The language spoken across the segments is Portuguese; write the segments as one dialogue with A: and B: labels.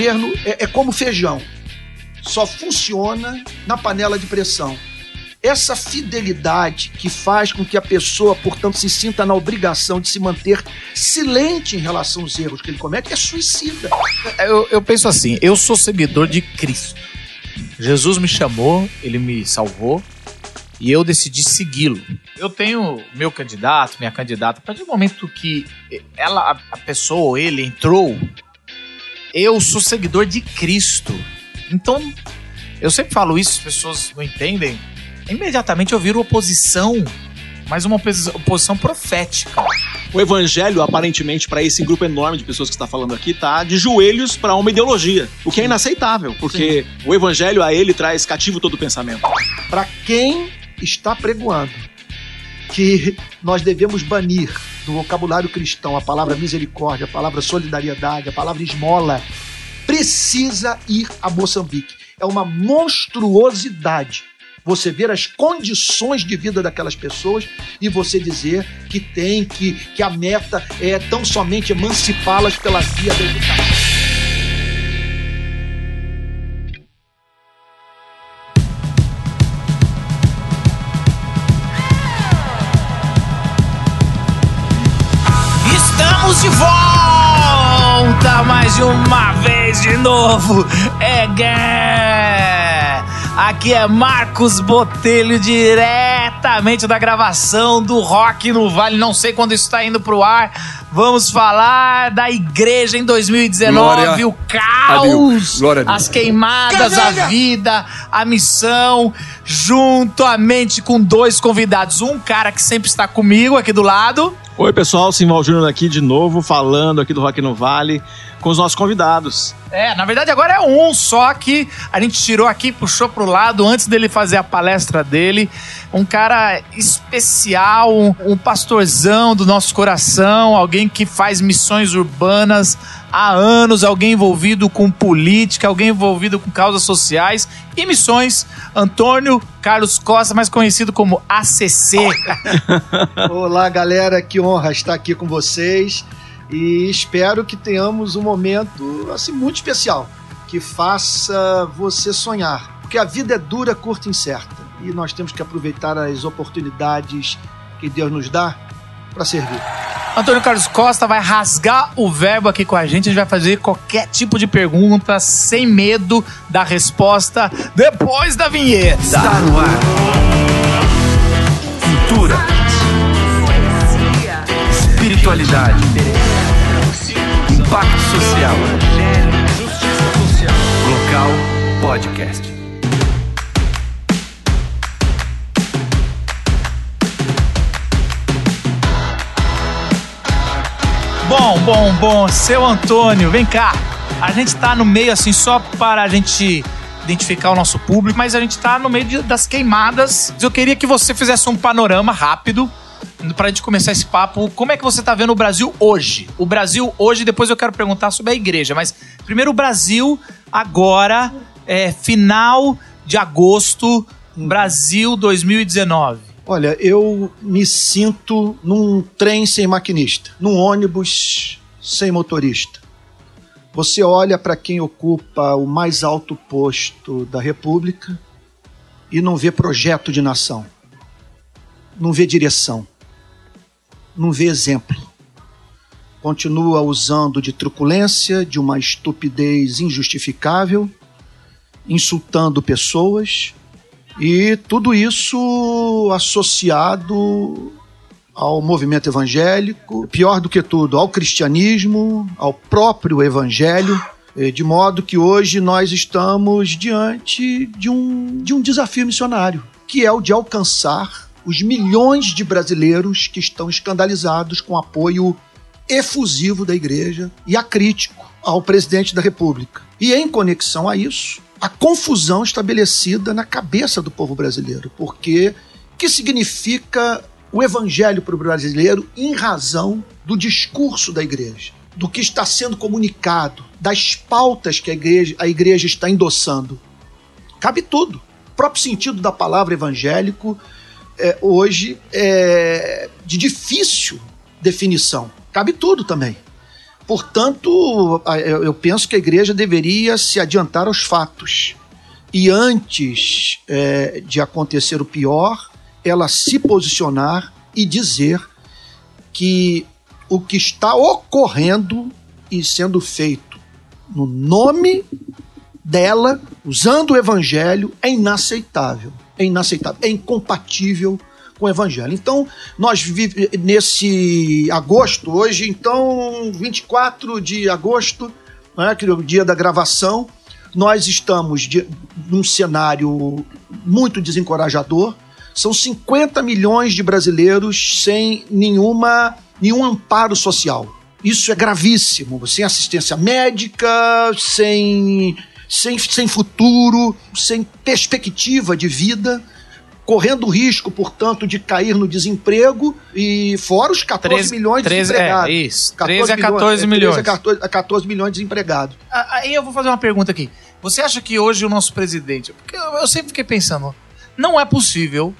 A: governo é, é como feijão. Só funciona na panela de pressão. Essa fidelidade que faz com que a pessoa, portanto, se sinta na obrigação de se manter silente em relação aos erros que ele comete é suicida.
B: Eu, eu penso assim, eu sou seguidor de Cristo. Jesus me chamou, ele me salvou e eu decidi segui-lo. Eu tenho meu candidato, minha candidata, a partir do momento que ela, a pessoa ou ele entrou, eu sou seguidor de Cristo. Então, eu sempre falo isso, as pessoas não entendem, imediatamente eu viro oposição, mas uma oposição profética.
C: O evangelho, aparentemente, para esse grupo enorme de pessoas que está falando aqui, tá de joelhos para uma ideologia, o que é inaceitável, porque Sim. o evangelho a ele traz cativo todo o pensamento.
A: Para quem está pregoando que nós devemos banir do vocabulário cristão a palavra misericórdia, a palavra solidariedade, a palavra esmola, precisa ir a Moçambique. É uma monstruosidade você ver as condições de vida daquelas pessoas e você dizer que tem que, que a meta é tão somente emancipá-las pela via da educação.
B: Mais uma vez de novo. É guerra! Aqui é Marcos Botelho, diretamente da gravação do Rock no Vale. Não sei quando isso está indo pro ar. Vamos falar da igreja em 2019, Glória o caos, as queimadas, a vida, a missão, juntamente com dois convidados. Um cara que sempre está comigo aqui do lado.
C: Oi, pessoal, Simval Júnior aqui de novo, falando aqui do Rock no Vale com os nossos convidados.
B: É, na verdade agora é um só que a gente tirou aqui, puxou pro lado antes dele fazer a palestra dele. Um cara especial, um, um pastorzão do nosso coração, alguém que faz missões urbanas há anos, alguém envolvido com política, alguém envolvido com causas sociais e missões. Antônio Carlos Costa, mais conhecido como ACC.
A: Olá, galera, que honra estar aqui com vocês e espero que tenhamos um momento assim muito especial que faça você sonhar, porque a vida é dura, curta e incerta e nós temos que aproveitar as oportunidades que Deus nos dá para servir.
B: Antônio Carlos Costa vai rasgar o verbo aqui com a gente. A gente vai fazer qualquer tipo de pergunta sem medo da resposta depois da vinheta.
D: Está no ar. Cultura. Espiritualidade Impacto Social. Local Podcast.
B: Bom, bom, bom. Seu Antônio, vem cá. A gente tá no meio assim só para a gente identificar o nosso público, mas a gente tá no meio de, das queimadas. Eu queria que você fizesse um panorama rápido pra gente começar esse papo, como é que você tá vendo o Brasil hoje? O Brasil hoje, depois eu quero perguntar sobre a igreja, mas primeiro o Brasil agora, é, final de agosto, Brasil 2019.
A: Olha, eu me sinto num trem sem maquinista, num ônibus sem motorista. Você olha para quem ocupa o mais alto posto da República e não vê projeto de nação, não vê direção não vê exemplo. Continua usando de truculência, de uma estupidez injustificável, insultando pessoas e tudo isso associado ao movimento evangélico, pior do que tudo, ao cristianismo, ao próprio evangelho, eh, de modo que hoje nós estamos diante de um, de um desafio missionário, que é o de alcançar os milhões de brasileiros que estão escandalizados com apoio efusivo da igreja e acrítico ao presidente da República. E em conexão a isso, a confusão estabelecida na cabeça do povo brasileiro, porque que significa o evangelho para o brasileiro em razão do discurso da igreja, do que está sendo comunicado, das pautas que a igreja, a igreja está endossando. Cabe tudo. O próprio sentido da palavra evangélico é, hoje é de difícil definição. Cabe tudo também. Portanto, eu penso que a igreja deveria se adiantar aos fatos. E antes é, de acontecer o pior, ela se posicionar e dizer que o que está ocorrendo e sendo feito no nome dela, usando o evangelho, é inaceitável. É inaceitável, é incompatível com o evangelho. Então, nós vivemos nesse agosto, hoje, então, 24 de agosto, né, que é o dia da gravação, nós estamos de, num cenário muito desencorajador. São 50 milhões de brasileiros sem nenhuma, nenhum amparo social. Isso é gravíssimo. Sem assistência médica, sem, sem, sem futuro, sem perspectiva de vida, correndo o risco, portanto, de cair no desemprego e fora os 14
B: 13
A: milhões de
B: 13
A: desempregados.
B: é, isso. 13 a 14
A: é,
B: milhões.
A: 13 a 14, a 14 milhões de desempregados.
B: Ah, Aí eu vou fazer uma pergunta aqui. Você acha que hoje o nosso presidente. Porque eu sempre fiquei pensando, não é possível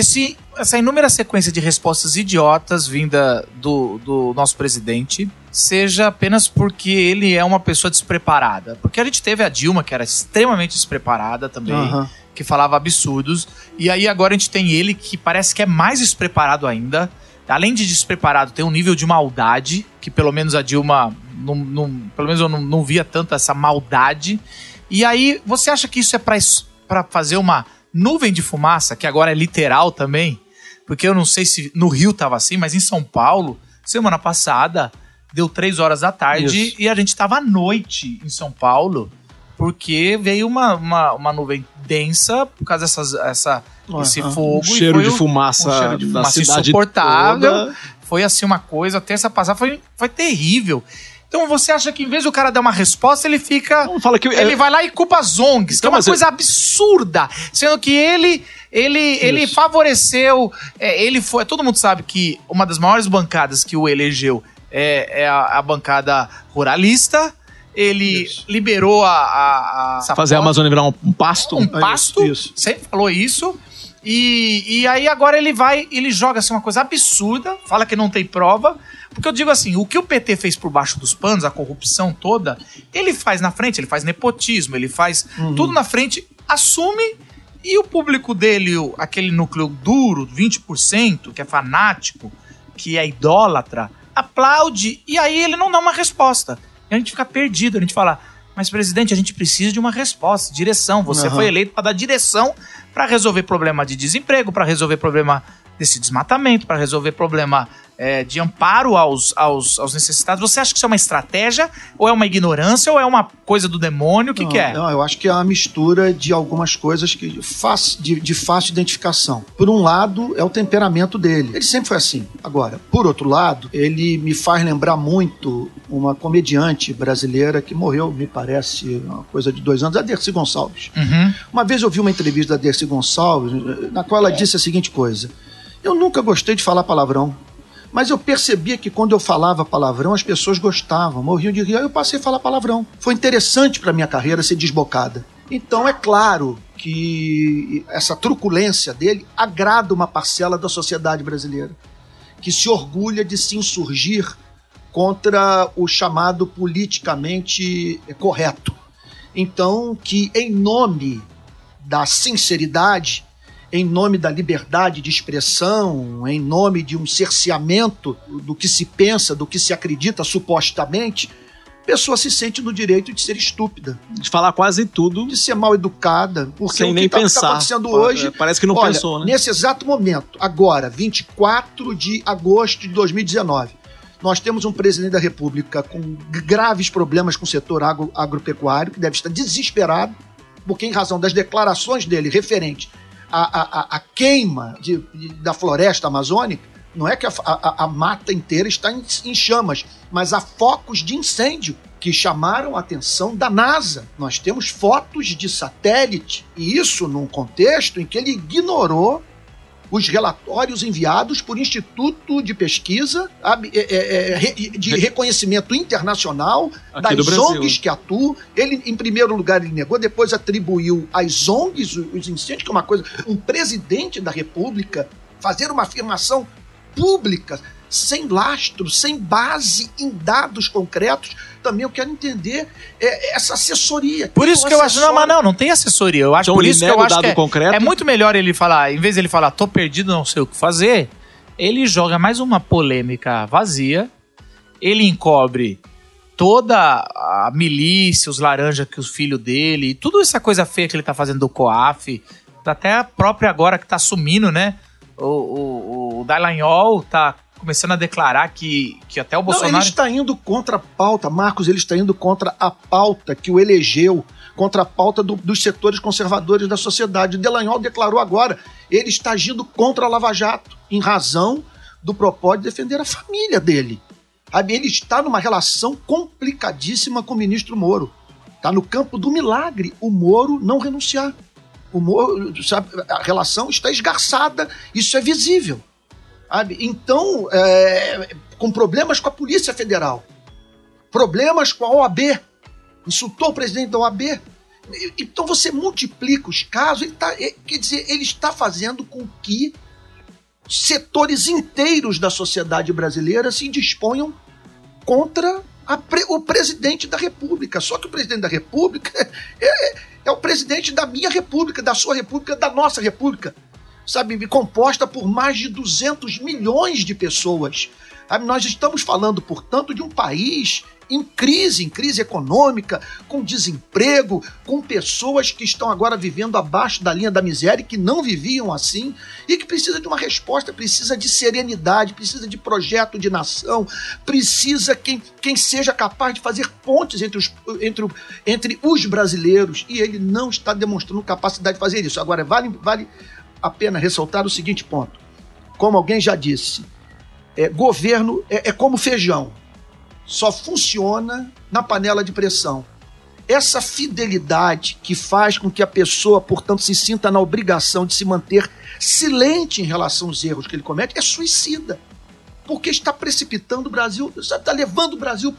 B: que se essa inúmera sequência de respostas idiotas vinda do, do nosso presidente seja apenas porque ele é uma pessoa despreparada. Porque a gente teve a Dilma, que era extremamente despreparada também,
A: Aham.
B: que falava absurdos, e aí agora a gente tem ele que parece que é mais despreparado ainda. Além de despreparado, tem um nível de maldade, que pelo menos a Dilma, não, não- pelo menos eu não, não via tanto essa maldade. E aí, você acha que isso é pra fazer uma nuvem de fumaça, que agora é literal também? Porque eu não sei se no Rio tava assim, mas em São Paulo, semana passada, deu três horas da tarde
A: Isso.
B: e a gente tava à noite em São Paulo, porque veio uma, uma, uma nuvem densa por causa dessas, essa, esse
A: Aham.
B: fogo.
C: Um cheiro de fumaça
B: um cheiro de fumaça
C: cidade
B: insuportável.
C: toda.
B: Foi assim uma coisa, terça passada foi, foi terrível. Então você acha que em vez do cara dar uma resposta, ele fica.
C: Não, fala que
B: Ele vai lá e culpa as ONGs, que é
C: Então,
B: uma coisa absurda. Sendo que ele ele, ele favoreceu. é, ele foi. Todo mundo sabe que uma das maiores bancadas que o elegeu é, é a, a bancada ruralista. Ele
A: Isso.
B: liberou a. a, a
C: fazer a Amazônia virar um, um pasto.
B: um pasto,
A: isso.
B: sempre falou isso. E, e aí agora ele vai, ele joga assim uma coisa absurda, fala que não tem prova, porque eu digo assim, o que o PT fez por baixo dos panos, a corrupção toda, ele faz na frente, ele faz nepotismo, ele faz tudo na frente, assume e o público dele, aquele núcleo duro, 20%, que é fanático, que é idólatra, aplaude e aí ele não dá uma resposta. E a gente fica perdido, a gente fala, mas presidente, a gente precisa de uma resposta, direção. Você
A: Aham.
B: foi eleito para dar direção para resolver problema de desemprego, para resolver problema desse desmatamento, para resolver problema é, de amparo aos, aos, aos necessitados. Você acha que isso é uma estratégia, ou é uma ignorância, ou é uma coisa do demônio? O que,
A: não,
B: que é?
A: Não, eu acho que é uma mistura de algumas coisas que fácil, de, de fácil identificação. Por um lado, é o temperamento dele. Ele sempre foi assim. Agora, por outro lado, ele me faz lembrar muito uma comediante brasileira que morreu, me parece, uma coisa de dois anos, a Dercy Gonçalves.
B: Uhum.
A: Uma vez eu vi uma entrevista da Dercy Gonçalves, na qual ela disse a seguinte coisa: Eu nunca gostei de falar palavrão. Mas eu percebia que quando eu falava palavrão, as pessoas gostavam, morriam de rir. Aí eu passei a falar palavrão. Foi interessante para minha carreira ser desbocada. Então é claro que essa truculência dele agrada uma parcela da sociedade brasileira, que se orgulha de se insurgir contra o chamado politicamente correto. Então, que em nome da sinceridade, em nome da liberdade de expressão, em nome de um cerceamento do que se pensa, do que se acredita supostamente, a pessoa se sente no direito de ser estúpida,
C: De falar quase tudo
A: de ser mal educada, porque
C: sem
A: o que
C: nem
A: está
C: pensar.
A: acontecendo hoje
C: Parece que não
A: Olha,
C: pensou, né?
A: Nesse exato momento, agora, 24 de agosto de 2019, nós temos um presidente da República com graves problemas com o setor agro- agropecuário, que deve estar desesperado, porque, em razão das declarações dele referente à- à- à queima de- de- da floresta amazônica, não é que a, a- a mata inteira está em, em chamas, mas há focos de incêndio que chamaram a atenção da NASA. Nós temos fotos de satélite, e isso num contexto em que ele ignorou os relatórios enviados por Instituto de Pesquisa é, é, é, de reconhecimento internacional
C: Aqui
A: das. ONGs que atuam. Ele, em primeiro lugar, ele negou, depois atribuiu às ONGs os os incêndios, que é uma coisa. Um presidente da República fazer uma afirmação pública sem lastro, sem base em dados concretos. Também eu quero entender é, essa assessoria.
B: Por isso
A: é o
B: que eu acho, não, mas não, não tem assessoria. Eu acho
C: Então
B: por
C: ele
B: isso que eu
C: o
B: acho
C: dado
B: que é,
C: concreto?
B: é muito melhor ele falar, em vez de ele falar, tô perdido, não sei o que fazer, ele joga mais uma polêmica vazia, ele encobre toda a milícia, os laranjas que os filhos dele, tudo essa coisa feia que ele tá fazendo do COAF, até a própria agora que tá sumindo, né? O, o, o Dallagnol tá começando a declarar que, que até o
A: Não,
B: Bolsonaro...
A: ele está indo contra a pauta, Marcos, ele está indo contra a pauta que o elegeu, contra a pauta do- dos setores conservadores da sociedade. Delanhol declarou agora, ele está agindo contra a Lava Jato, em razão do propósito de defender a família dele. Ele está numa relação complicadíssima com o ministro Moro. Está no campo do milagre o Moro não renunciar. O Moro, sabe, a relação está esgarçada, isso é visível. Sabe? Então, é, com problemas com a Polícia Federal, problemas com a OAB, insultou o presidente da OAB. Então você multiplica os casos, ele tá, é, quer dizer, ele está fazendo com que setores inteiros da sociedade brasileira se disponham contra o presidente da República. Só que o presidente da República é, é- é o presidente da minha República, da sua República, da nossa República sabe, composta por mais de 200 milhões de pessoas. Sabe, Nós estamos falando, portanto, de um país em crise, em crise econômica, com desemprego, com pessoas que estão agora vivendo abaixo da linha da miséria e que não viviam assim e que precisa de uma resposta, precisa de serenidade, precisa de projeto de nação, precisa quem, quem seja capaz de fazer pontes entre os, entre, entre os brasileiros e ele não está demonstrando capacidade de fazer isso. Agora, vale, vale a pena ressaltar o seguinte ponto. Como alguém já disse, é, governo é, é como feijão, só funciona na panela de pressão. Essa fidelidade que faz com que a pessoa, portanto, se sinta na obrigação de se manter silente em relação aos erros que ele comete é suicida. Porque está precipitando o Brasil, está levando o Brasil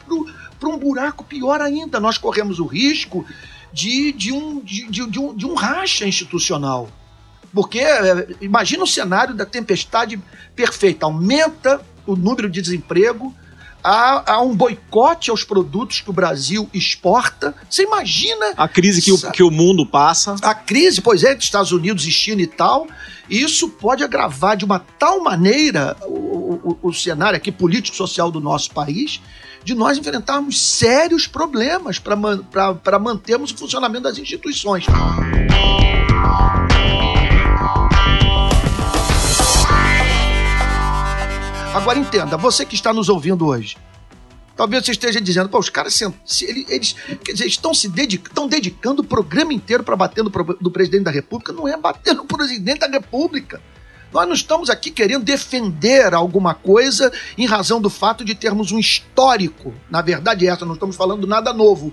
A: para um buraco pior ainda. Nós corremos o risco de, de, um, de, de, de um, de um racha institucional. Porque é, imagina o cenário da tempestade perfeita. Aumenta o número de desemprego, há, há um boicote aos produtos que o Brasil exporta. Você imagina
C: A crise que o, que o mundo passa.
A: a crise, pois é, dos Estados Unidos e China e tal, e isso pode agravar de uma tal maneira o, o- o cenário aqui político-social do nosso país, de nós enfrentarmos sérios problemas para mantermos o funcionamento das instituições. Agora entenda, você que está nos ouvindo hoje, talvez você esteja dizendo, pô, os caras se- se- ele- eles, quer dizer, estão se dedic- estão dedicando o programa inteiro para bater no pro- do presidente da República. Não é bater no presidente da República. Nós não estamos aqui querendo defender alguma coisa em razão do fato de termos um histórico. Na verdade, é essa, não estamos falando nada novo.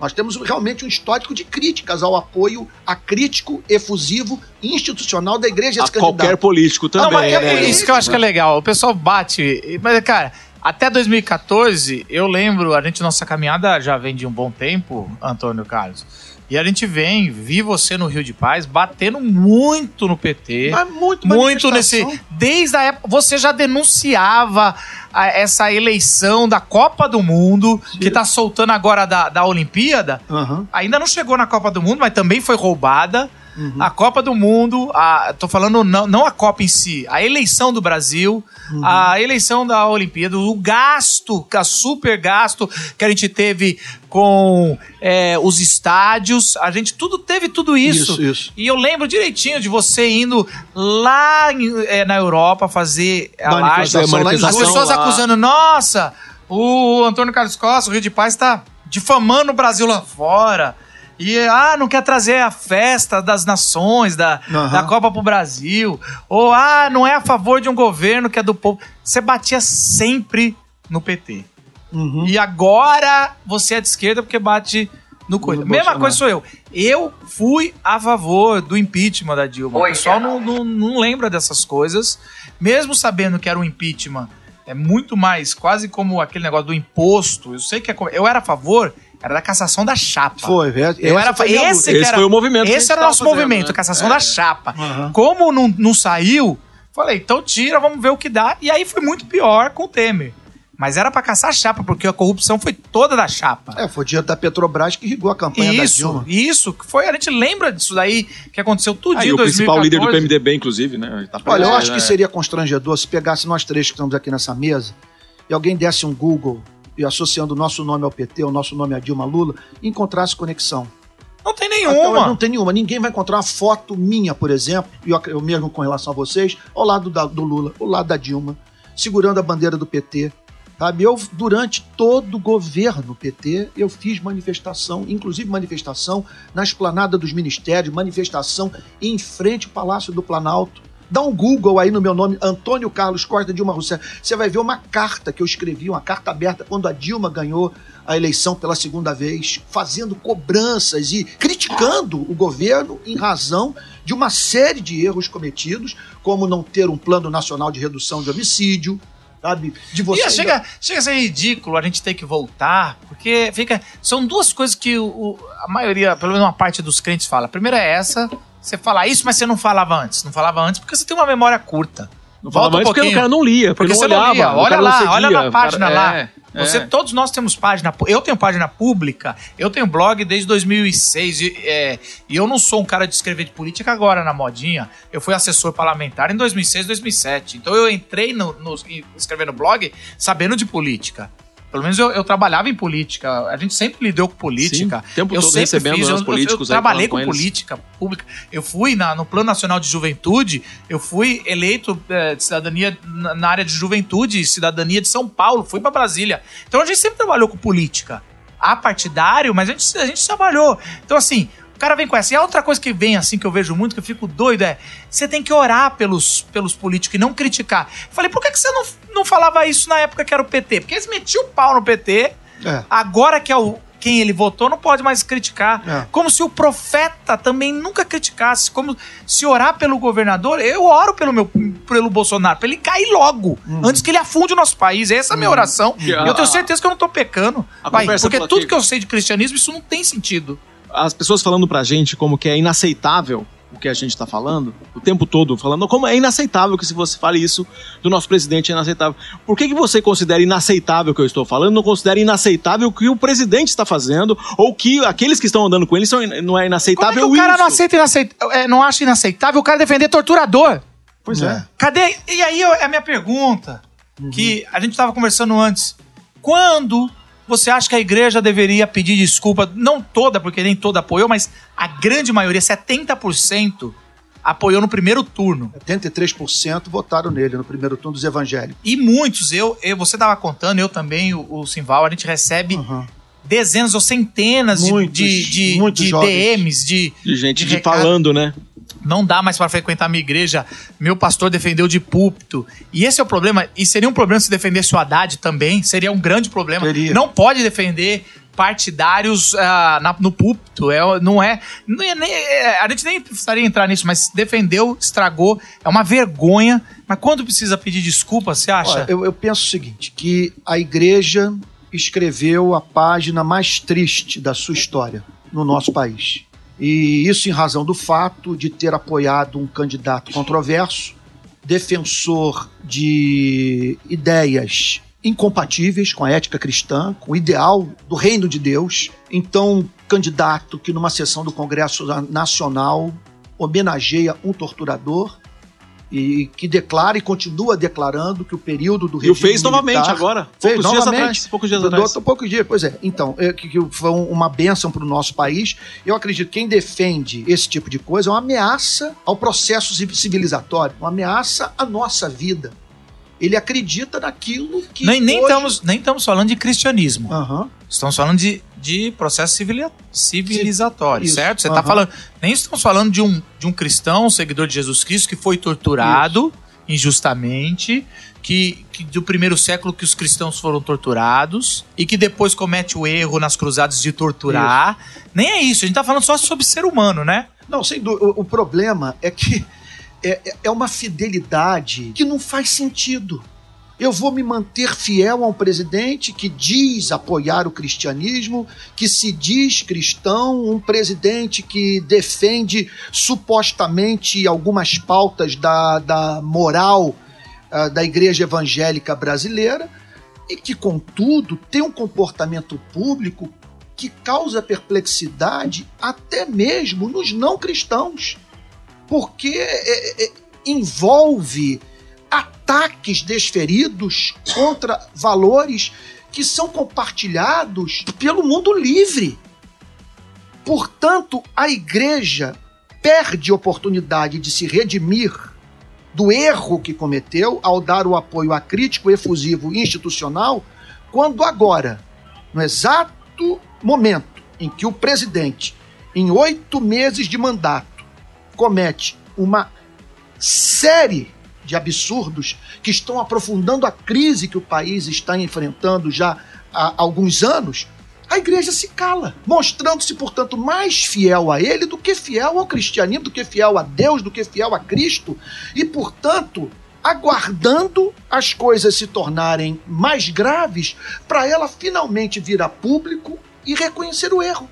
A: Nós temos realmente um histórico de críticas ao apoio acrítico, efusivo institucional da igreja
C: A
A: desse candidato.
C: qualquer político também.
B: Não, mas é
C: né?
B: isso que eu acho que é legal. O pessoal bate. Mas, cara, até 2014, eu lembro, a gente, nossa caminhada já vem de um bom tempo, Antônio Carlos. E a gente vem, vi você no Rio de Paz, batendo muito no PT.
A: Mas muito
B: muito nesse. Desde a época. Você já denunciava a- essa eleição da Copa do Mundo, que tá soltando agora da, da Olimpíada.
A: Aham.
B: Ainda não chegou na Copa do Mundo, mas também foi roubada.
A: Uhum.
B: A Copa do Mundo, a, tô falando não, não a Copa em si, a eleição do Brasil,
A: Uhum.
B: a eleição da Olimpíada, o gasto, a super gasto que a gente teve com é, os estádios, a gente tudo teve tudo isso.
A: Isso, isso.
B: E eu lembro direitinho de você indo lá em- é, na Europa fazer a live.
A: Manifestação em
B: As pessoas
C: lá.
B: acusando, nossa, o Antônio Carlos Costa, o Rio de Paz, tá difamando o Brasil lá fora. E, ah, não quer trazer a festa das nações, da,
A: Aham.
B: da Copa pro Brasil. Ou, ah, não é a favor de um governo que é do povo. Você batia sempre no PT.
A: Uhum.
B: E agora você é de esquerda porque bate no coisa. Mesma
A: Bolsonaro.
B: coisa sou eu. Eu fui a favor do impeachment da Dilma. o pessoal não, não, não lembra dessas coisas. Mesmo sabendo que era um impeachment, é muito mais quase como aquele negócio do imposto. Eu sei que é, eu era a favor, era da cassação da chapa.
A: Foi, velho.
B: Eu era fa- esse,
C: Esse
B: era,
C: foi o movimento
B: Esse era o nosso
C: fazendo,
B: movimento,
C: né?
B: a cassação da chapa.
A: Aham.
B: Como não, não saiu, Falei, então tira, vamos ver o que dá. E aí foi muito pior com o Temer. Mas era pra caçar a chapa, porque a corrupção foi toda da chapa.
A: É, foi o dinheiro da Petrobras que irrigou a campanha da
B: Isso,
A: Dilma.
B: isso, que foi, a gente lembra disso daí, que aconteceu tudo
C: Aí
B: em
C: o principal
B: 2014.
C: líder do PMDB, inclusive, né? Tá
A: Olha, eu acho
C: né?
A: que seria constrangedor se pegasse nós três que estamos aqui nessa mesa e alguém desse um Google e associando o nosso nome ao PT, o nosso nome a Dilma Lula, encontrasse conexão.
B: Não tem nenhuma.
A: Não tem nenhuma. Ninguém vai encontrar uma foto minha, por exemplo, e eu, eu mesmo com relação a vocês, ao lado da- do Lula, ao lado da Dilma, segurando a bandeira do PT. Sabe? Eu, durante todo o governo PT, eu fiz manifestação, inclusive manifestação na esplanada dos ministérios, manifestação em frente ao Palácio do Planalto. Dá um Google aí no meu nome, Antônio Carlos Costa Dilma Rousseff. Você vai ver uma carta que eu escrevi, uma carta aberta, quando a Dilma ganhou a eleição pela segunda vez, fazendo cobranças e criticando o governo em razão de uma série de erros cometidos, como não ter um plano nacional de redução de homicídio, sabe? De você
B: E chega, chega a ser ridículo a gente ter que voltar, porque fica. São duas coisas que o, o- a maioria, pelo menos uma parte dos crentes fala. A primeira é essa, você fala isso, mas você não falava antes. Não falava antes porque você tem uma memória curta.
C: Não
B: Volta
C: falava
B: um
C: mais porque o cara não lia, porque,
B: Porque
C: não
B: você
C: olhava.
B: não Olha lá,
C: seguia,
B: olha na página
C: cara-
B: lá.
C: é,
B: Você,
C: é.
B: Todos nós temos página. Eu tenho página pública, eu tenho blog desde 2006. E, é, e eu não sou um cara de escrever de política agora na modinha. Eu fui assessor parlamentar em 2006, 2007. Então eu entrei no, no, escrevendo blog sabendo de política. Pelo menos eu, eu trabalhava em política. A gente sempre lidou com política.
C: Sim, tempo
B: eu
C: todo
B: sempre
C: recebendo
B: fiz.
C: os
B: Eu, eu-
C: políticos
B: eu
C: aí
B: trabalhei com,
C: com
B: política pública. Eu fui na- no Plano Nacional de Juventude. Eu fui eleito eh, de cidadania na, na área de juventude e cidadania de São Paulo. Fui pra Brasília. Então a gente sempre trabalhou com política. Apartidário, mas a gente, a gente trabalhou. Então, assim, cara vem com essa. E a outra coisa que vem, assim, que eu vejo muito, que eu fico doido, é você tem que orar pelos, pelos políticos e não criticar. Falei, por que, que você não, não falava isso na época que era o PT? Porque eles metiam o pau no PT.
A: É.
B: Agora que é o quem ele votou, não pode mais criticar.
A: É.
B: Como se o profeta também nunca criticasse. Como se orar pelo governador, eu oro pelo meu pelo Bolsonaro, pra ele cair logo,
A: Uhum.
B: antes que ele afunde o nosso país. Essa é a minha oração.
C: E
B: E eu tenho certeza que eu não tô pecando. porque
C: pela
B: tudo
C: que-
B: que eu sei de cristianismo, isso não tem sentido.
C: As pessoas falando pra gente como que é inaceitável o que a gente tá falando, o tempo todo falando como é inaceitável que se você fale isso do nosso presidente é inaceitável. Por que, que você considera inaceitável o que eu estou falando, não considera inaceitável o que o presidente está fazendo, ou que aqueles que estão andando com ele são, in- não é
B: Como é
C: inaceitável
B: que o cara
C: isso?
B: não aceita inaceit... é, não acha inaceitável o cara defender torturador?
C: Pois é.
B: Cadê? E aí eu- é a minha pergunta, que a gente estava conversando antes. Quando você acha que a igreja deveria pedir desculpa? Não toda, porque nem toda apoiou, mas a grande maioria, 70%, apoiou no primeiro turno.
A: 83% votaram nele no primeiro turno dos evangélicos.
B: E muitos, eu, eu você estava contando, eu também, o, o Simval, a gente recebe
A: Uhum.
B: dezenas ou centenas de-
A: Muitos,
B: de, de,
A: muitos
B: de. DMs, de,
C: De gente
B: de
C: de
B: recado.
C: falando, né?
B: Não dá mais para frequentar minha igreja, meu pastor defendeu de púlpito. E esse é o problema, e seria um problema se defendesse o Haddad também, seria um grande problema.
A: Seria.
B: Não pode defender partidários ah, na- no púlpito, é, não é, não é nem- a gente nem precisaria entrar nisso, mas defendeu, estragou, é uma vergonha, mas quando precisa pedir desculpa, você acha?
A: Olha, eu, eu penso o seguinte, que a igreja escreveu a página mais triste da sua história no nosso país. E isso em razão do fato de ter apoiado um candidato controverso, defensor de ideias incompatíveis com a ética cristã, com o ideal do reino de Deus. Então, um candidato que numa sessão do Congresso Nacional homenageia um torturador e que declara e continua declarando que o período do
C: E o
A: regime
C: fez novamente
A: militar-
C: agora.
A: Fez
C: poucos dias
A: novamente.
C: atrás. Poucos dias atrás.
A: do- poucos dias, pois é. Então, é, que, que foi um- uma bênção para o nosso país. Eu acredito que quem defende esse tipo de coisa é uma ameaça ao processo ci- civilizatório, uma ameaça à nossa vida. Ele acredita naquilo que.
B: nem, nem,
A: hoje-
B: estamos, nem estamos falando de cristianismo.
A: Aham.
B: Estamos falando de, de processo civili- civilizatório,
A: Isso,
B: certo? Você está falando. Nem estamos falando de um, de um cristão, um seguidor de Jesus Cristo, que foi torturado injustamente, que, que do primeiro século que os cristãos foram torturados e que depois comete o erro nas cruzadas de torturar. Nem é isso, a gente tá falando só sobre ser humano, né?
A: Não, sem dúvida. O, o problema é que é, é- é uma fidelidade que não faz sentido. Eu vou me manter fiel a um presidente que diz apoiar o cristianismo, que se diz cristão, um presidente que defende supostamente algumas pautas da, da moral uh, da igreja evangélica brasileira e que, contudo, tem um comportamento público que causa perplexidade até mesmo nos não cristãos, porque é, é, envolve ataques desferidos contra valores que são compartilhados pelo mundo livre. Portanto, a igreja perde oportunidade de se redimir do erro que cometeu ao dar o apoio a crítico efusivo institucional, quando agora, no exato momento em que o presidente, em oito meses de mandato, comete uma série de absurdos que estão aprofundando a crise que o país está enfrentando já há alguns anos, a igreja se cala, mostrando-se, portanto, mais fiel a ele do que fiel ao cristianismo, do que fiel a Deus, do que fiel a Cristo, e, portanto, aguardando as coisas se tornarem mais graves para ela finalmente vir a público e reconhecer o erro.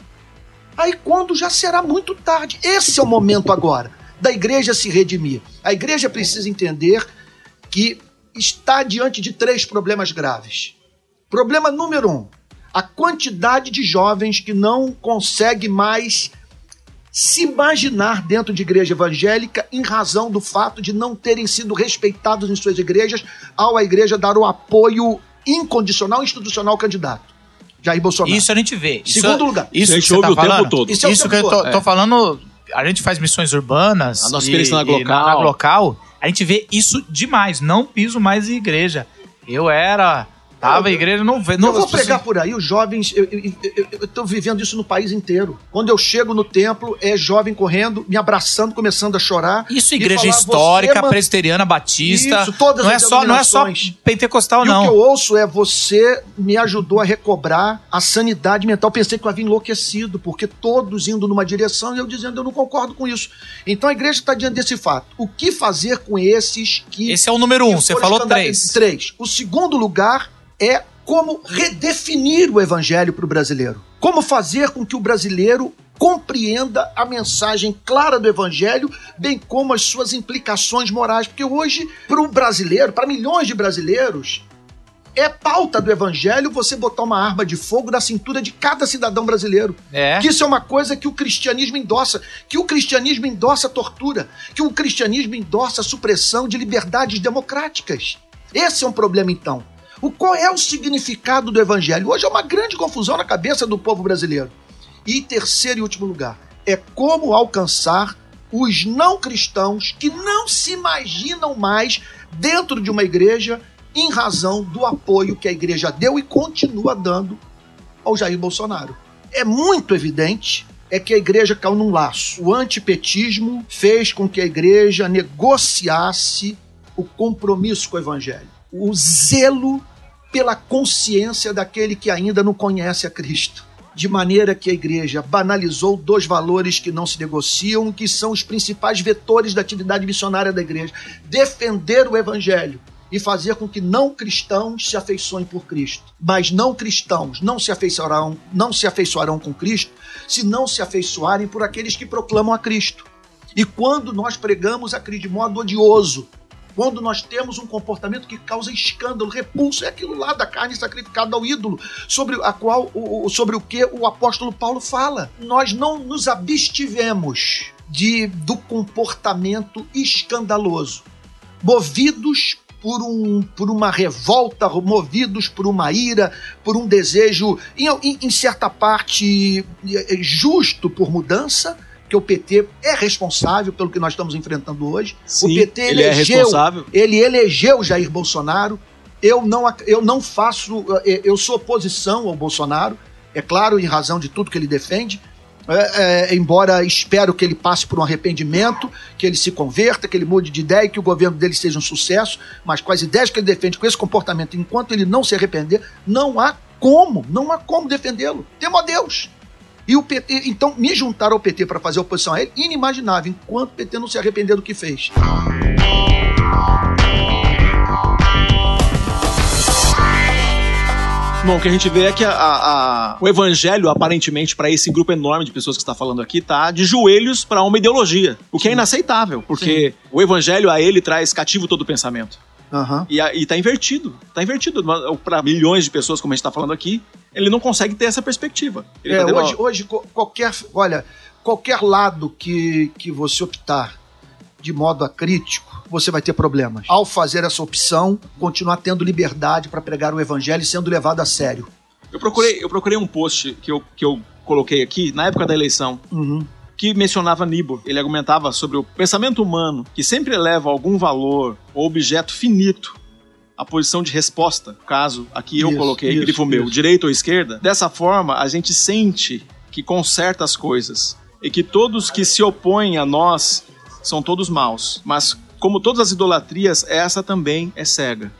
A: Aí, quando já será muito tarde, esse é o momento agora da igreja se redimir. A igreja precisa entender que está diante de três problemas graves. Problema número um: a quantidade de jovens que não consegue mais se imaginar dentro de igreja evangélica em razão do fato de não terem sido respeitados em suas igrejas ao a igreja dar o apoio incondicional institucional ao candidato. Jair Bolsonaro.
B: Isso a gente vê.
A: Segundo
B: isso,
A: lugar.
B: Isso,
C: A
B: que
C: gente
B: você
C: ouve
B: tá
C: o tempo
B: falando,
C: todo.
A: Isso é o
B: Isso
A: tempo
B: que eu tô,
A: todo.
B: tô falando, a gente faz missões urbanas.
C: A nossa
B: e-
C: experiência na Glocal.
B: na Glocal, a gente vê isso demais. Não piso mais em igreja. Eu era. Tava em igreja, não vê. Não,
A: eu vou pregar por aí, os jovens, eu estou vivendo isso no país inteiro. Quando eu chego no templo, é jovem correndo, me abraçando, começando a chorar.
B: Isso, igreja
A: falar,
B: histórica,
A: "Você, man-
B: presbiteriana, batista.
A: Isso, todas
B: não é
A: as
B: só, não é só pentecostal,
A: E
B: não.
A: o que eu ouço é você me ajudou a recobrar a sanidade mental. Pensei que eu havia enlouquecido, porque todos indo numa direção e eu dizendo eu não concordo com isso. Então a igreja está diante desse fato. O que fazer com esses que.
B: Esse é o número um, você falou três.
A: Três. O segundo lugar é como redefinir o evangelho para o brasileiro. Como fazer com que o brasileiro compreenda a mensagem clara do evangelho, bem como as suas implicações morais. Porque hoje, para o brasileiro, para milhões de brasileiros, é pauta do evangelho você botar uma arma de fogo na cintura de cada cidadão brasileiro.
B: É.
A: Que isso é uma coisa que o cristianismo endossa, que o cristianismo endossa a tortura, que o cristianismo endossa a supressão de liberdades democráticas. Esse é um problema então. O qual é o significado do evangelho? Hoje é uma grande confusão na cabeça do povo brasileiro. E terceiro e último lugar, é como alcançar os não cristãos que não se imaginam mais dentro de uma igreja em razão do apoio que a igreja deu e continua dando ao Jair Bolsonaro. É muito evidente é que a igreja caiu num laço. O antipetismo fez com que a igreja negociasse o compromisso com o evangelho, o zelo pela consciência daquele que ainda não conhece a Cristo. De maneira que a igreja banalizou dois valores que não se negociam, que são os principais vetores da atividade missionária da igreja: defender o evangelho e fazer com que não cristãos se afeiçoem por Cristo. Mas não cristãos não se afeiçoarão, não se afeiçoarão com Cristo se não se afeiçoarem por aqueles que proclamam a Cristo. E quando nós pregamos a Cristo de modo odioso, quando nós temos um comportamento que causa escândalo, repulso, é aquilo lá da carne sacrificada ao ídolo, sobre a qual o, sobre o que o apóstolo Paulo fala. Nós não nos abstivemos de do comportamento escandaloso, movidos por, um, por uma revolta, movidos por uma ira, por um desejo, em, em- em certa parte, eh, justo por mudança, que o PT é responsável pelo que nós estamos enfrentando hoje.
C: Sim,
A: o PT
C: ele é
A: elegeu,
C: responsável.
A: ele elegeu Jair Bolsonaro. Eu não, eu não faço, eh, eu sou oposição ao Bolsonaro, é claro, em razão de tudo que ele defende. É, é, embora espero que ele passe por um arrependimento, que ele se converta, que ele mude de ideia e que o governo dele seja um sucesso, mas com as ideias que ele defende, com esse comportamento, enquanto ele não se arrepender, não há como, não há como defendê-lo. Temo a Deus. E o PT, então, me juntar ao PT para fazer oposição a ele, inimaginável, enquanto o PT não se arrepender do que fez.
C: Bom, o que a gente vê é que a- a- o evangelho, aparentemente, para esse grupo enorme de pessoas que está falando aqui, tá de joelhos para uma ideologia. O que é inaceitável, porque o evangelho a ele traz cativo todo o pensamento.
A: Aham.
C: E, e tá invertido. Tá invertido. Para milhões de pessoas, como a gente tá falando aqui, ele não consegue ter essa perspectiva. Ele
A: É,
C: tá
A: hoje, hoje qualquer, olha, qualquer lado que, que você optar de modo acrítico, você vai ter problemas. Ao fazer essa opção, continuar tendo liberdade para pregar o evangelho e sendo levado a sério.
C: Eu procurei, eu procurei um post que eu, que eu coloquei aqui, na época da eleição,
A: Uhum.
C: Que mencionava Niebuhr. Ele argumentava sobre o pensamento humano, que sempre eleva algum valor ou objeto finito à posição de resposta. Caso aqui eu
A: Isso,
C: coloquei,
A: isso,
C: grifo meu, direita ou esquerda. Dessa forma, a gente sente que conserta as coisas e que todos que se opõem a nós são todos maus. Mas, como todas as idolatrias, essa também é cega.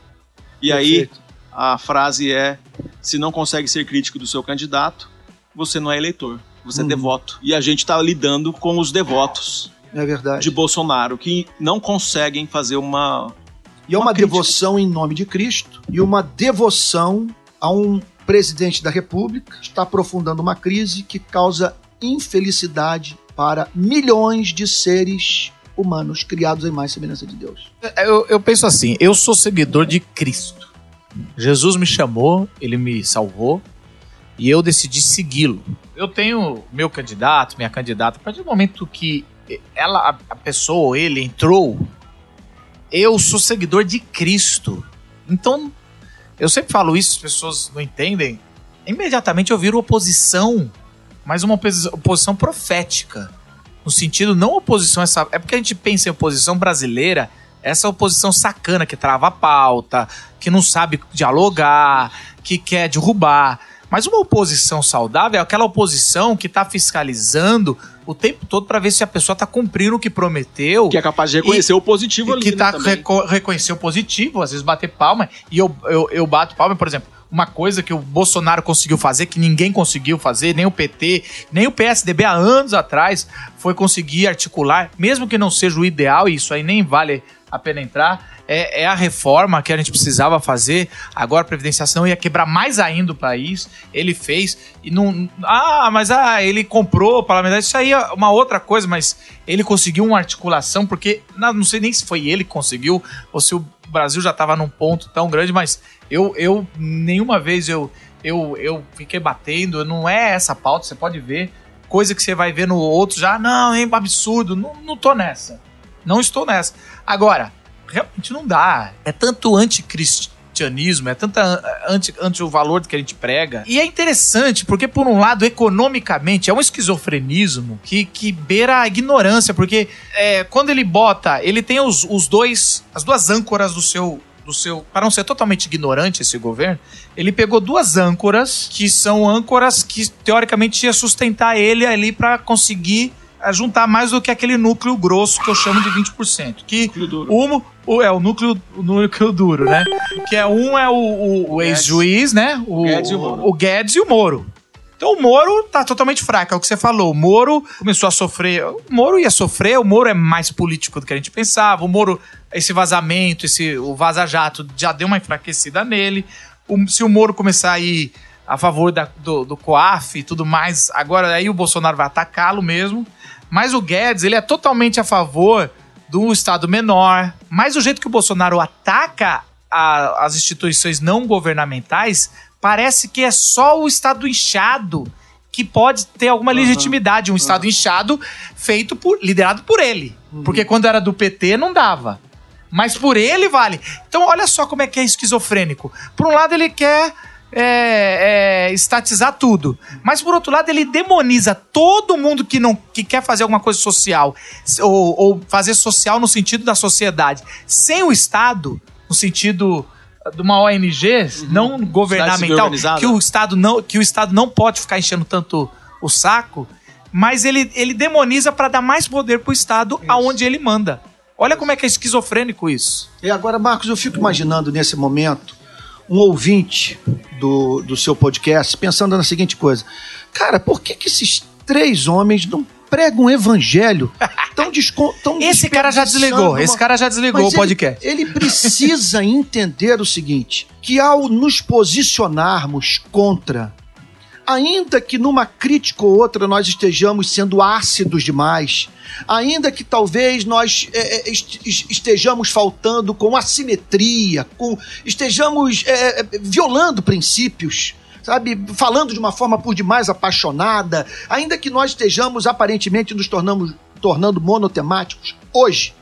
C: E aí,
A: Perfeito.
C: a frase é: se não consegue ser crítico do seu candidato, você não é eleitor, você é
A: Uhum.
C: devoto. E a gente está lidando com os devotos
A: É verdade.
C: de Bolsonaro que não conseguem fazer uma.
A: E é uma,
C: uma
A: devoção em nome de Cristo e uma devoção a um presidente da República que está aprofundando uma crise que causa infelicidade para milhões de seres humanos criados em mais semelhança de Deus.
B: Eu, eu penso assim, eu sou seguidor de Cristo. Jesus me chamou, ele me salvou e eu decidi segui-lo. Eu tenho meu candidato, minha candidata, a partir do momento que ela, a, pessoa ou ele entrou, eu sou seguidor de Cristo. Então, eu sempre falo isso, as pessoas não entendem. Imediatamente eu viro oposição, mas uma oposi- oposição profética. No sentido, não oposição essa. É porque a gente pensa em oposição brasileira, essa oposição sacana que trava a pauta, que não sabe dialogar, que quer derrubar. Mas uma oposição saudável é aquela oposição que está fiscalizando o tempo todo para ver se a pessoa está cumprindo o que prometeu
C: que é capaz de reconhecer o positivo
B: e
C: ali.
B: que
C: né,
B: tá reco reconhecer o positivo, às vezes bater palma, e eu, eu, eu bato palma, por exemplo, uma coisa que o Bolsonaro conseguiu fazer, que ninguém conseguiu fazer, nem o PT, nem o PSDB há anos atrás, foi conseguir articular, mesmo que não seja o ideal, e isso aí nem vale a pena entrar, é, é a reforma que a gente precisava fazer, agora a previdenciação ia quebrar mais ainda o país, ele fez, e não... Ah, mas ah, ele comprou parlamentar, isso aí é uma outra coisa, mas ele conseguiu uma articulação, porque não, sei nem se foi ele que conseguiu, ou se o Brasil já estava num ponto tão grande, mas eu, eu nenhuma vez eu, eu, eu fiquei batendo, não é essa pauta, você pode ver, coisa que você vai ver no outro já, não, é absurdo, não, não tô nessa, não estou nessa. Agora, realmente não dá, é tanto anticristianismo, é tanta anti, anti o valor que a gente prega. E é interessante, porque por um lado, economicamente, é um esquizofrenismo que, que beira a ignorância, porque é, quando ele bota, ele tem os, os dois, as duas âncoras do seu do seu, para não ser totalmente ignorante esse governo, ele pegou duas âncoras que são âncoras que teoricamente ia sustentar ele ali para conseguir eh, juntar mais do que aquele núcleo grosso que eu chamo de 20%. Que
C: Núcleo duro.
B: um, o, é o núcleo, o núcleo duro, né? Que é um é o, o- o ex-juiz, né? O
C: Guedes e o Moro.
B: o Guedes e o Moro. Então o Moro tá totalmente fraco, é o que você falou. O Moro começou a sofrer. O Moro ia sofrer, o Moro é mais político do que a gente pensava. O Moro, esse vazamento, esse, o vaza-jato já deu uma enfraquecida nele. O- se o Moro começar a ir a favor da- do, do COAF e tudo mais, agora aí o Bolsonaro vai atacá-lo mesmo. Mas o Guedes, ele é totalmente a favor do Estado menor. Mas o jeito que o Bolsonaro ataca a- as instituições não governamentais parece que é só o Estado inchado que pode ter alguma legitimidade. Um Estado inchado feito por. liderado por ele. Porque quando era do PT não dava. Mas por ele vale. Então olha só como é que é esquizofrênico. Por um lado ele quer é, é, estatizar tudo. Mas por outro lado, ele demoniza todo mundo que não que quer fazer alguma coisa social, ou, ou fazer social no sentido da sociedade, sem o Estado, no sentido de uma ONG não governamental, que o Estado não que o Estado não pode ficar enchendo tanto o saco, mas ele, ele demoniza para dar mais poder pro Estado aonde ele manda. Olha como é que é esquizofrênico isso.
A: E agora, Marcos, eu fico imaginando nesse momento um ouvinte do, do seu podcast pensando na seguinte coisa: Cara, por que, que esses três homens não pregam o evangelho Tão descon, tão
B: Esse cara já desligou,
A: desperdiçando
B: esse
A: uma-
B: cara já desligou
A: Mas
B: o podcast.
A: Ele, ele precisa entender o seguinte: que ao nos posicionarmos contra, ainda que numa crítica ou outra nós estejamos sendo ácidos demais, ainda que talvez nós é, é, est- est- estejamos faltando com assimetria, com estejamos é, é, violando princípios. Sabe, falando de uma forma por demais apaixonada, ainda que nós estejamos aparentemente nos tornamos, tornando monotemáticos, hoje,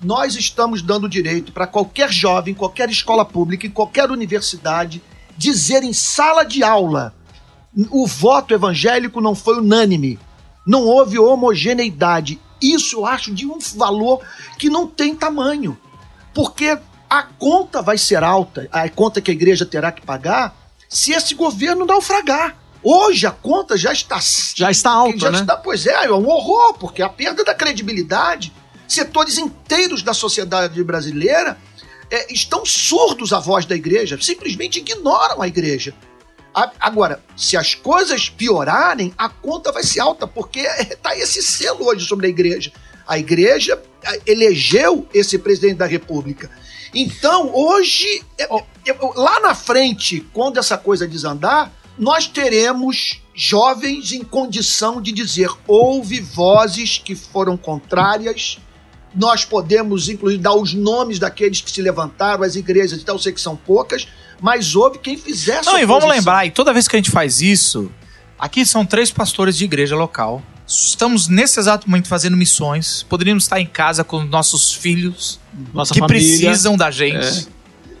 A: nós estamos dando direito para qualquer jovem, qualquer escola pública, qualquer universidade, dizer em sala de aula: o voto evangélico não foi unânime, não houve homogeneidade. Isso eu acho de um valor que não tem tamanho, porque a conta vai ser alta, a conta que a igreja terá que pagar, se esse governo naufragar. Hoje a conta já está
C: Já está alta,
A: já
C: né?
A: está- pois é, é um horror, porque a perda da credibilidade, setores inteiros da sociedade brasileira é, estão surdos à voz da igreja, simplesmente ignoram a igreja. Agora, se as coisas piorarem, a conta vai ser alta, porque está esse selo hoje sobre a igreja. A igreja elegeu esse presidente da república. Então, hoje, é- é- lá na frente, quando essa coisa desandar, nós teremos jovens em condição de dizer: houve vozes que foram contrárias. Nós podemos, inclusive, dar os nomes daqueles que se levantaram, as igrejas e tal, eu sei que são poucas, mas houve quem fizesse.
B: Não, e vamos lembrar, e toda vez que a gente faz isso, aqui são três pastores de igreja local. Estamos nesse exato momento fazendo missões. Poderíamos estar em casa com nossos filhos
C: Nossa
B: que
C: família.
B: precisam da gente.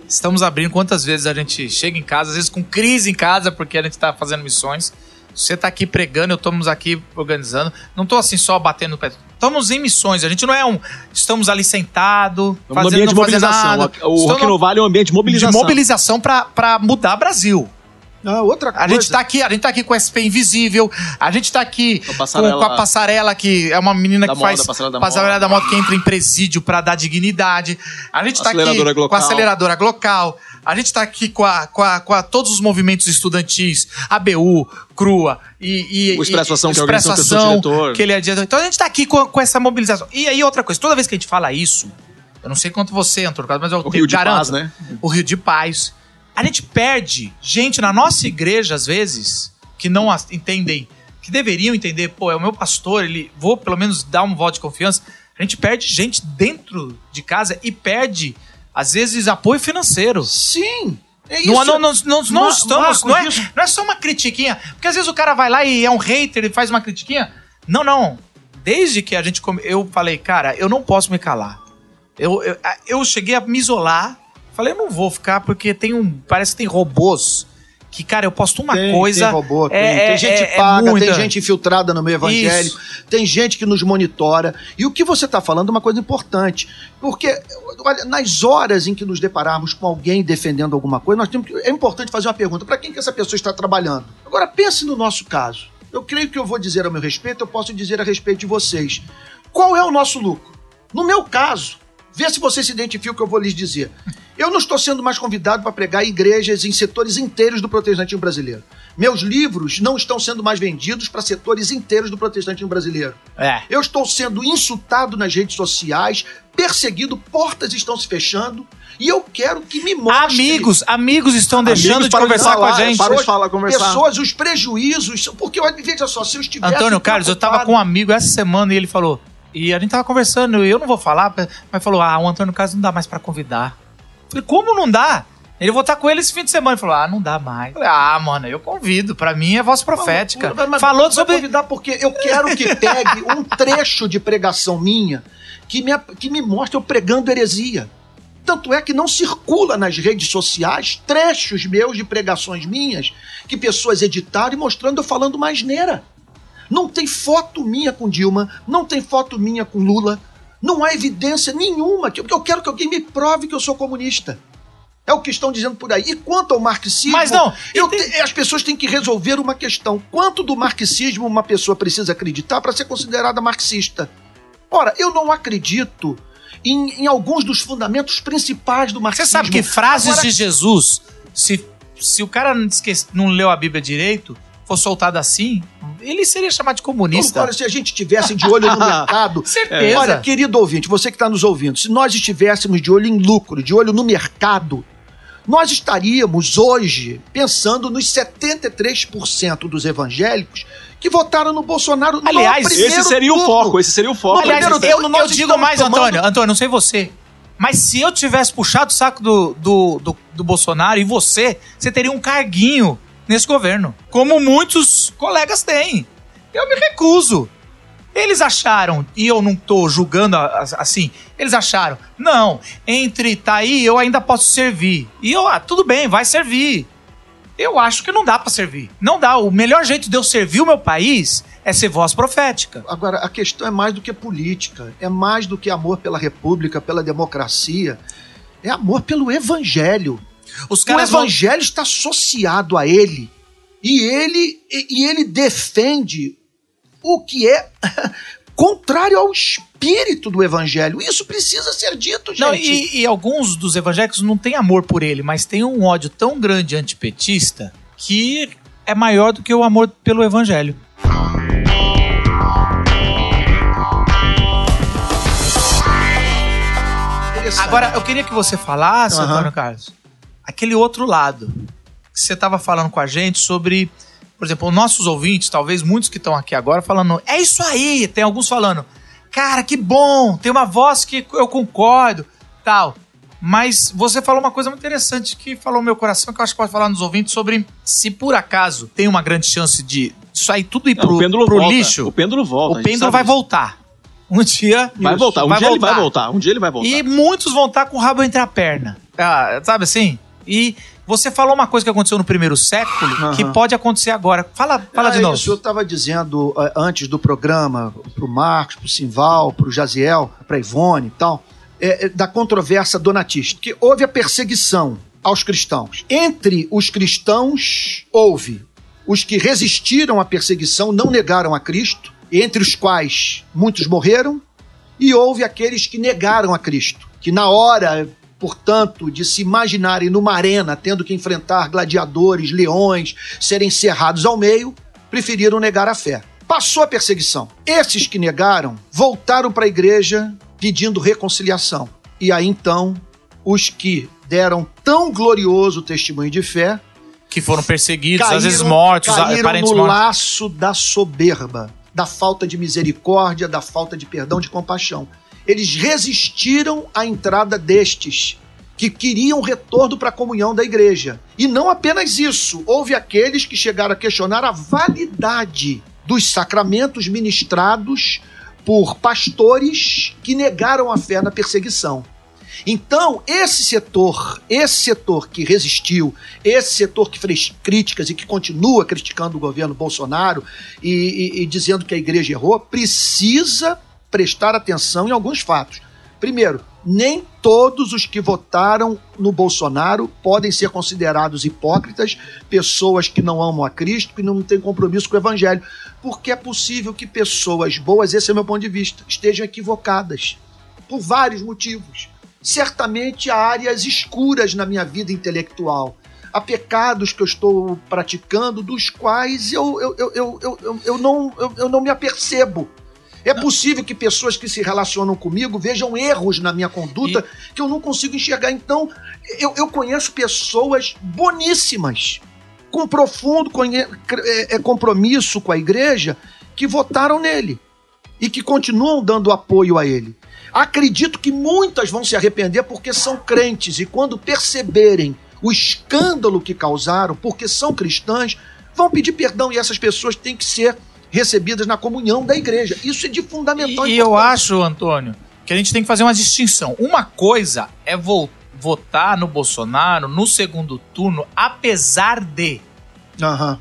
B: Estamos abrindo quantas vezes a gente chega em casa, às vezes com crise em casa, porque a gente está fazendo missões. Você tá aqui pregando, eu estamos aqui organizando. Não tô assim só batendo no pé. Estamos em missões. A gente não é um. Estamos ali sentado, fazendo,
C: ambiente de
B: não
C: mobilização.
B: nada.
C: O Rock no Vale é um ambiente de
B: de
C: mobilização.
B: mobilização para mudar Brasil.
A: Ah, outra
B: A
A: coisa.
B: gente tá aqui, a gente tá aqui com o SP Invisível, a gente tá aqui
C: Com a
B: com, a passarela, que é uma menina que
C: moda,
B: faz
C: passarela da
B: passarela da moto que entra em presídio pra dar dignidade. A gente tá aqui
C: Aceleradora
B: com a
C: Glocal.
B: aceleradora Glocal. A gente tá aqui com, a, com, a, com a- todos os movimentos estudantis, ABU, CRUA e, e
C: O Expresso Ação,
B: e,
C: que é a organização que
B: que ele é diretor. Então a gente tá aqui com, com essa mobilização. E aí outra coisa, toda vez que a gente fala isso, eu não sei quanto você, Antônio Carlos, mas eu
C: O
B: te
C: Rio de
B: garanto,
C: Paz, né?
B: o Rio de Paz. A gente perde gente na nossa igreja, às vezes, que não entendem, que deveriam entender, pô, é o meu pastor, ele vou pelo menos dar um voto de confiança. A gente perde gente dentro de casa e perde, às vezes, apoio financeiro.
A: Sim. É isso.
B: Não, não, não, não, não estamos.
A: Marcos,
B: não, é,
A: isso-
B: não é só uma critiquinha. Porque às vezes o cara vai lá e é um hater e faz uma critiquinha. Não, não. Desde que a gente. come- Eu falei, cara, eu não posso me calar. Eu, eu, eu cheguei a me isolar. Falei, eu não vou ficar porque tem um. Parece que tem robôs. Que, cara, eu posto uma
A: Tem,
B: coisa.
A: tem robô, tem,
B: é-
A: tem
B: é-
A: gente
B: é
A: paga,
B: muita.
A: tem gente infiltrada no meio evangélico, tem gente que nos monitora. E o que você está falando é uma coisa importante, porque olha, nas horas em que nos depararmos com alguém defendendo alguma coisa, nós temos que, é importante fazer uma pergunta: para quem que essa pessoa está trabalhando? Agora pense no nosso caso. Eu creio que eu vou dizer a meu respeito, eu posso dizer a respeito de vocês. Qual é o nosso lucro? No meu caso, vê se você se identifica o que eu vou lhes dizer. Eu não estou sendo mais convidado para pregar em igrejas em setores inteiros do protestantismo brasileiro. Meus livros não estão sendo mais vendidos para setores inteiros do protestantismo brasileiro.
B: É.
A: Eu estou sendo insultado nas redes sociais, perseguido, portas estão se fechando, e eu quero que me mostrem.
B: Amigos, amigos estão deixando
C: Amigos
B: de conversar com a
C: falar,
B: gente.
C: param de falar, conversar.
A: Pessoas, os prejuízos, porque veja só, se eu estivesse.
B: Antônio Carlos, eu tava
A: preocupado-
B: com um amigo essa semana e ele falou. E a gente tava conversando, e eu não vou falar, mas falou: ah, o Antônio Carlos não dá mais pra convidar. Falei, como não dá? Ele vou estar com ele esse fim de semana. Ele falou: ah, não dá mais. Falei, ah, mano, eu convido. Pra mim é voz profética.
A: Mas- mas-
B: Falou sobre.
A: convidar porque eu quero que pegue um trecho de pregação minha que me, que me mostre eu pregando heresia. Tanto é que não circula nas redes sociais trechos meus de pregações minhas que pessoas editaram e mostrando eu falando mais neira. Não tem foto minha com Dilma, não tem foto minha com Lula, não há evidência nenhuma. que- Eu quero que alguém me prove que eu sou comunista. É o que estão dizendo por aí. E quanto ao marxismo,
B: Mas não, tem-
A: te- as pessoas têm que resolver uma questão. Quanto do marxismo uma pessoa precisa acreditar para ser considerada marxista? Ora, eu não acredito em, em alguns dos fundamentos principais do
B: Você
A: marxismo.
B: sabe que frases
A: Agora,
B: de Jesus, se, se o cara não, esquece, não leu a Bíblia direito, for soltado assim, ele seria chamado de comunista.
A: Olha, se a gente tivesse de olho no mercado.
B: Certeza.
A: Olha, querido ouvinte, você que está nos ouvindo, se nós estivéssemos de olho em lucro, de olho no mercado, nós estaríamos hoje pensando nos 73% dos evangélicos que votaram no Bolsonaro
B: Aliás,
A: no primeiro
C: Esse seria o
A: turno.
C: foco, esse seria o foco.
A: No
B: Aliás, eu,
A: turno,
B: eu digo mais,
A: tomando-
B: Antônio. Antônio, não sei você. Mas se eu tivesse puxado o saco do, do, do, do Bolsonaro e você, você teria um carguinho nesse governo. Como muitos colegas têm. Eu me recuso. Eles acharam, e eu não tô julgando assim, eles acharam, não, entre tá aí, eu ainda posso servir. E eu, ah, tudo bem, vai servir. Eu acho que não dá pra servir. Não dá. O melhor jeito de eu servir o meu país é ser voz profética.
A: Agora, a questão é mais do que política, é mais do que amor pela república, pela democracia, é amor pelo evangelho.
B: Os
A: O
B: caras vão-
A: evangelho está associado a ele. E ele, e, ele defende o que é contrário ao espírito do evangelho. Isso precisa ser dito, gente.
B: Não, e, e alguns dos evangélicos não têm amor por ele, mas tem um ódio tão grande antipetista que é maior do que o amor pelo evangelho. Agora, eu queria que você falasse,
A: Aham.
B: Antônio Carlos, aquele outro lado que você estava falando com a gente sobre, por exemplo, os nossos ouvintes, talvez muitos que estão aqui agora, falando, é isso aí, tem alguns falando, cara, que bom, tem uma voz que eu concordo, tal. Mas você falou uma coisa muito interessante que falou no meu coração, que eu acho que pode falar nos ouvintes sobre se por acaso tem uma grande chance de isso aí tudo ir
C: Não,
B: pro,
C: o pêndulo
B: pro
C: volta.
B: lixo,
C: O pêndulo volta.
B: o pêndulo vai
C: disso.
B: voltar. Um dia.
C: Vai
B: Isso,
C: voltar. Um dia ele vai voltar. Um dia ele vai voltar.
B: E muitos vão estar com o rabo entre a perna. Ah, sabe assim? E você falou uma coisa que aconteceu no primeiro século
A: Aham.
B: que pode acontecer agora. Fala, fala
A: É
B: de novo.
A: Isso, eu estava dizendo eh, antes do programa, pro Marcos, pro Simval, pro Jaziel, pra Ivone e tal, é, da controvérsia donatista, que houve a perseguição aos cristãos. Entre os cristãos, houve os que resistiram à perseguição, não negaram a Cristo, entre os quais muitos morreram, e houve aqueles que negaram a Cristo, que na hora, portanto, de se imaginarem numa arena tendo que enfrentar gladiadores, leões, serem cerrados ao meio, preferiram negar a fé. Passou a perseguição. Esses que negaram voltaram para a igreja pedindo reconciliação. E aí então, os que deram tão glorioso testemunho de fé
B: Que foram perseguidos,
A: caíram,
B: às vezes mortos,
A: caíram
B: parentes
A: no
B: mortos.
A: laço da soberba, da falta de misericórdia, da falta de perdão, de compaixão. Eles resistiram à entrada destes que queriam retorno para a comunhão da igreja. E não apenas isso, houve aqueles que chegaram a questionar a validade dos sacramentos ministrados por pastores que negaram a fé na perseguição. Então, esse setor, esse setor que resistiu, esse setor que fez críticas e que continua criticando o governo Bolsonaro e, e- e dizendo que a igreja errou, precisa prestar atenção em alguns fatos. Primeiro, nem todos os que votaram no Bolsonaro podem ser considerados hipócritas, pessoas que não amam a Cristo, que não têm compromisso com o Evangelho, porque é possível que pessoas boas, esse é o meu ponto de vista, estejam equivocadas por vários motivos. Certamente há áreas escuras na minha vida intelectual. Há pecados que eu estou praticando dos quais eu, eu, eu, eu, eu, eu, não, eu, eu não me apercebo. É possível que pessoas que se relacionam comigo vejam erros na minha conduta que eu não consigo enxergar. Então, eu, eu conheço pessoas boníssimas, com profundo conhe- é, é, compromisso com a igreja, que votaram nele e que continuam dando apoio a ele. Acredito que muitas vão se arrepender porque são crentes e quando perceberem o escândalo que causaram, porque são cristãs, vão pedir perdão e essas pessoas têm que ser recebidas na comunhão da igreja. Isso é de fundamental
B: E, e eu acho, Antônio, que a gente tem que fazer uma distinção. Uma coisa é vo- votar no Bolsonaro no segundo turno, apesar de.
A: Aham.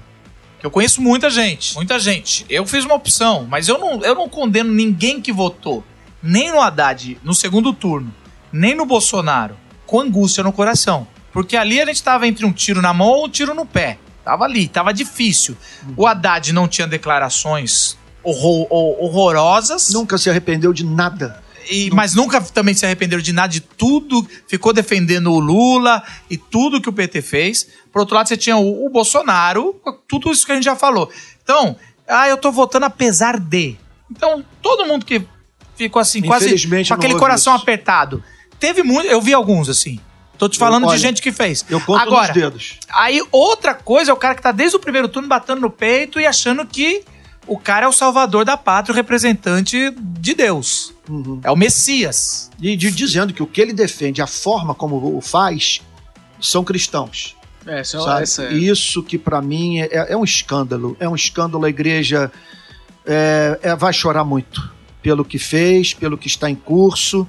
B: Eu conheço muita gente, muita gente. Eu fiz uma opção, mas eu não, eu não condeno ninguém que votou, nem no Haddad no segundo turno, nem no Bolsonaro, com angústia no coração. Porque ali a gente tava entre um tiro na mão ou um tiro no pé. Tava ali, tava difícil. O Haddad não tinha declarações horror- hor- horrorosas.
A: Nunca se arrependeu de nada.
B: E, mas nunca também se arrependeram de nada, de tudo, ficou defendendo o Lula e tudo que o PT fez. Por outro lado, você tinha o, o Bolsonaro, tudo isso que a gente já falou. Então, ah, eu tô votando apesar de. Então, todo mundo que ficou assim, quase com aquele coração
A: isso.
B: apertado. Teve muito, eu vi alguns assim. Tô te falando
A: olha,
B: de gente que fez.
A: Eu conto
B: Agora,
A: nos dedos.
B: Aí outra coisa é o cara que tá desde o primeiro turno batendo no peito e achando que o cara é o salvador da pátria, o representante de Deus.
A: Uhum.
B: É o Messias.
A: E de- dizendo que o que ele defende, a forma como o faz, são cristãos.
C: É, isso
A: sabe?
C: essa é-
A: Isso que pra mim é, é um escândalo. É um escândalo. A igreja é, é, vai chorar muito pelo que fez, pelo que está em curso.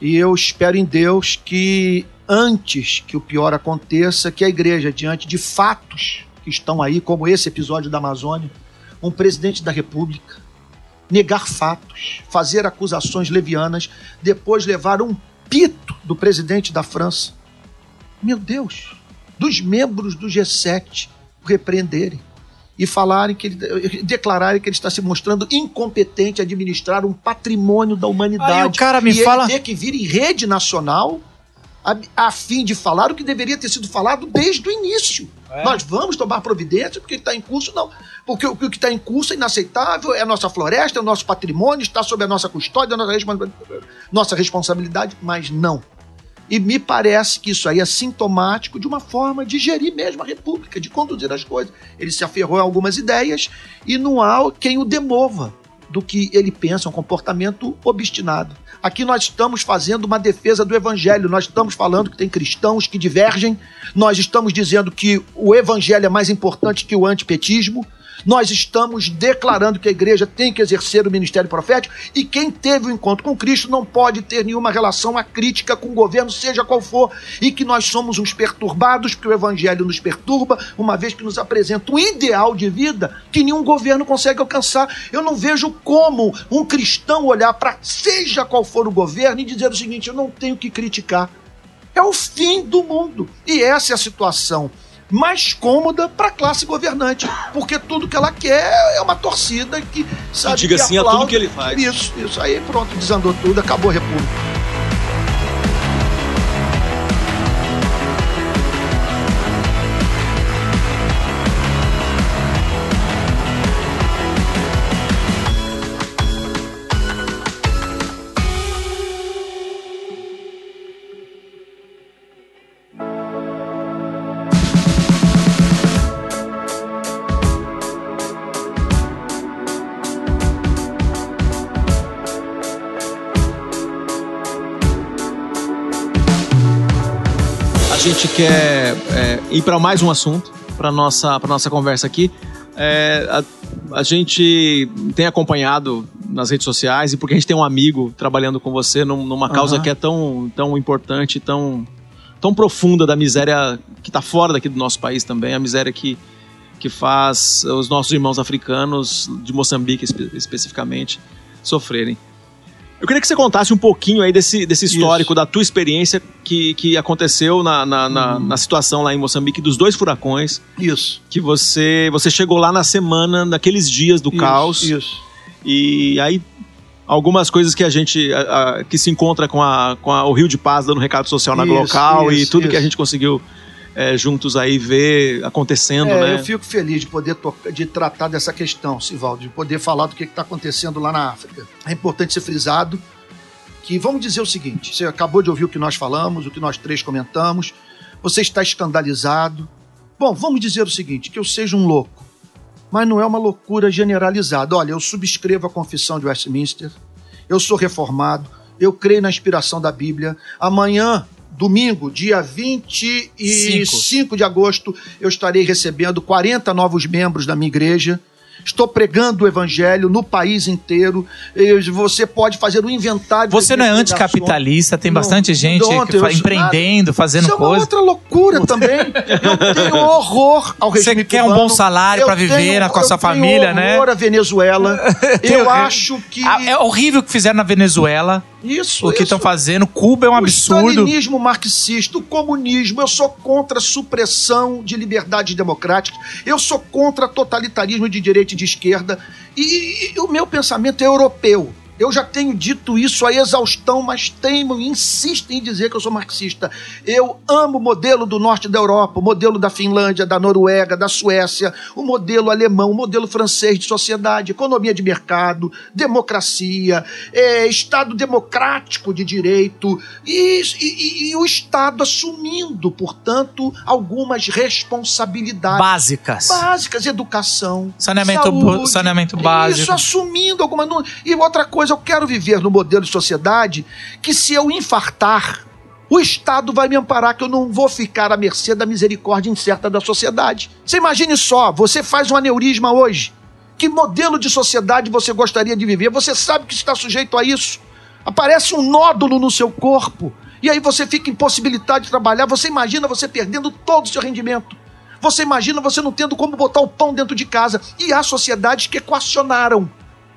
A: E eu espero em Deus que antes que o pior aconteça, que a igreja, diante de fatos que estão aí, como esse episódio da Amazônia, um presidente da República negar fatos, fazer acusações levianas, depois levar um pito do presidente da França. Meu Deus, dos membros do G7 o repreenderem e falarem que ele declararem que ele está se mostrando incompetente a administrar um patrimônio da humanidade.
B: Aí o cara me
A: e
B: fala-
A: ele ter que vir em rede nacional a, a fim de falar o que deveria ter sido falado desde o início.
B: É.
A: Nós vamos tomar providência porque está em curso, não. Porque o que está em curso é inaceitável, é a nossa floresta, é o nosso patrimônio, está sob a nossa custódia, a nossa, nossa responsabilidade, mas não. E me parece que isso aí é sintomático de uma forma de gerir mesmo a República, de conduzir as coisas. Ele se aferrou a algumas ideias e não há quem o demova do que ele pensa, um comportamento obstinado. Aqui nós estamos fazendo uma defesa do evangelho, nós estamos falando que tem cristãos que divergem, nós estamos dizendo que o evangelho é mais importante que o antipetismo, nós estamos declarando que a igreja tem que exercer o ministério profético e quem teve o encontro com Cristo não pode ter nenhuma relação acrítica com o governo, seja qual for, e que nós somos uns perturbados, porque o evangelho nos perturba, uma vez que nos apresenta um ideal de vida que nenhum governo consegue alcançar. Eu não vejo como um cristão olhar para seja qual for o governo e dizer o seguinte: eu não tenho que criticar. É o fim do mundo. E essa é a situação mais cômoda para a classe governante, porque tudo que ela quer é uma torcida que sabe
C: diga
A: que
C: sim a tudo
A: aplaude.
C: que ele faz.
A: Isso, isso aí, pronto, desandou tudo, acabou a república.
C: Gente quer é, ir para mais um assunto para nossa para nossa conversa aqui. É, a, a gente tem acompanhado nas redes sociais e porque a gente tem um amigo trabalhando com você num- numa causa
A: Aham.
C: que é tão, tão importante, tão, tão profunda da miséria que está fora daqui do nosso país também, a miséria que, que faz os nossos irmãos africanos, de Moçambique espe- especificamente, sofrerem. Eu queria que você contasse um pouquinho aí desse, desse histórico, da tua experiência que, que aconteceu na, na, na, na situação lá em Moçambique dos dois furacões,
A: Isso.
C: que você, você chegou lá na semana, naqueles dias do
A: isso,
C: caos,
A: Isso.
C: e aí algumas coisas que a gente a- a- que se encontra com, a, com a- o Rio de Paz dando recado social na
A: Isso,
C: local e
A: isso,
C: tudo que a
A: isso.
C: gente conseguiu é, juntos aí ver acontecendo,
A: É,
C: né?
A: Eu fico feliz de poder de tratar dessa questão, Sivaldo, de poder falar do que está acontecendo lá na África. É importante ser frisado que, vamos dizer o seguinte: você acabou de ouvir o que nós falamos, o que nós três comentamos, você está escandalizado. Bom, vamos dizer o seguinte: que eu seja um louco, mas não é uma loucura generalizada. Olha, eu subscrevo a confissão de Westminster, eu sou reformado, eu creio na inspiração da Bíblia. Amanhã, domingo, dia 25 de agosto, eu estarei recebendo 40 novos membros da minha igreja. Estou pregando o evangelho no país inteiro. Eu- Você pode fazer um inventário.
B: Você não é anticapitalista, tem
A: Não,
B: bastante gente
A: eu
B: fa- empreendendo, fazendo
A: Isso é uma
B: coisa.
A: outra loucura também. Eu tenho horror ao
B: Você
A: regime
B: quer um
A: cubano.
B: bom salário
A: Eu
B: pra viver
A: tenho-
B: com a sua
A: eu tenho
B: família, né?
A: horror à Venezuela. eu acho que
B: Ah, É horrível o que fizeram na Venezuela,
A: isso,
B: o que estão fazendo. Cuba é um
A: O
B: absurdo.
A: stalinismo marxista, o comunismo, eu sou contra a supressão de liberdades democráticas, eu sou contra totalitarismo de direita e de esquerda, e, e o meu pensamento é europeu. Eu já tenho dito isso a exaustão, mas teimo, insisto em dizer que eu sou marxista. Eu amo o modelo do norte da Europa, o modelo da Finlândia, da Noruega, da Suécia, o modelo alemão, o modelo francês de sociedade, economia de mercado, democracia, é, Estado democrático de direito e, e, e o Estado assumindo, portanto, algumas responsabilidades
B: Básicas.
A: básicas, educação,
B: Saneamento,
A: saúde,
B: saneamento básico.
A: Isso, assumindo alguma. E outra coisa, eu quero viver no modelo de sociedade que se eu infartar, o Estado vai me amparar, que eu não vou ficar à mercê da misericórdia incerta da sociedade. Você imagine só, você faz um aneurisma hoje. Que modelo de sociedade você gostaria de viver? Você sabe que está sujeito a isso. Aparece um nódulo no seu corpo. E aí você fica impossibilitado de trabalhar. Você imagina você perdendo todo o seu rendimento. Você imagina você não tendo como botar o pão dentro de casa. E há sociedades que equacionaram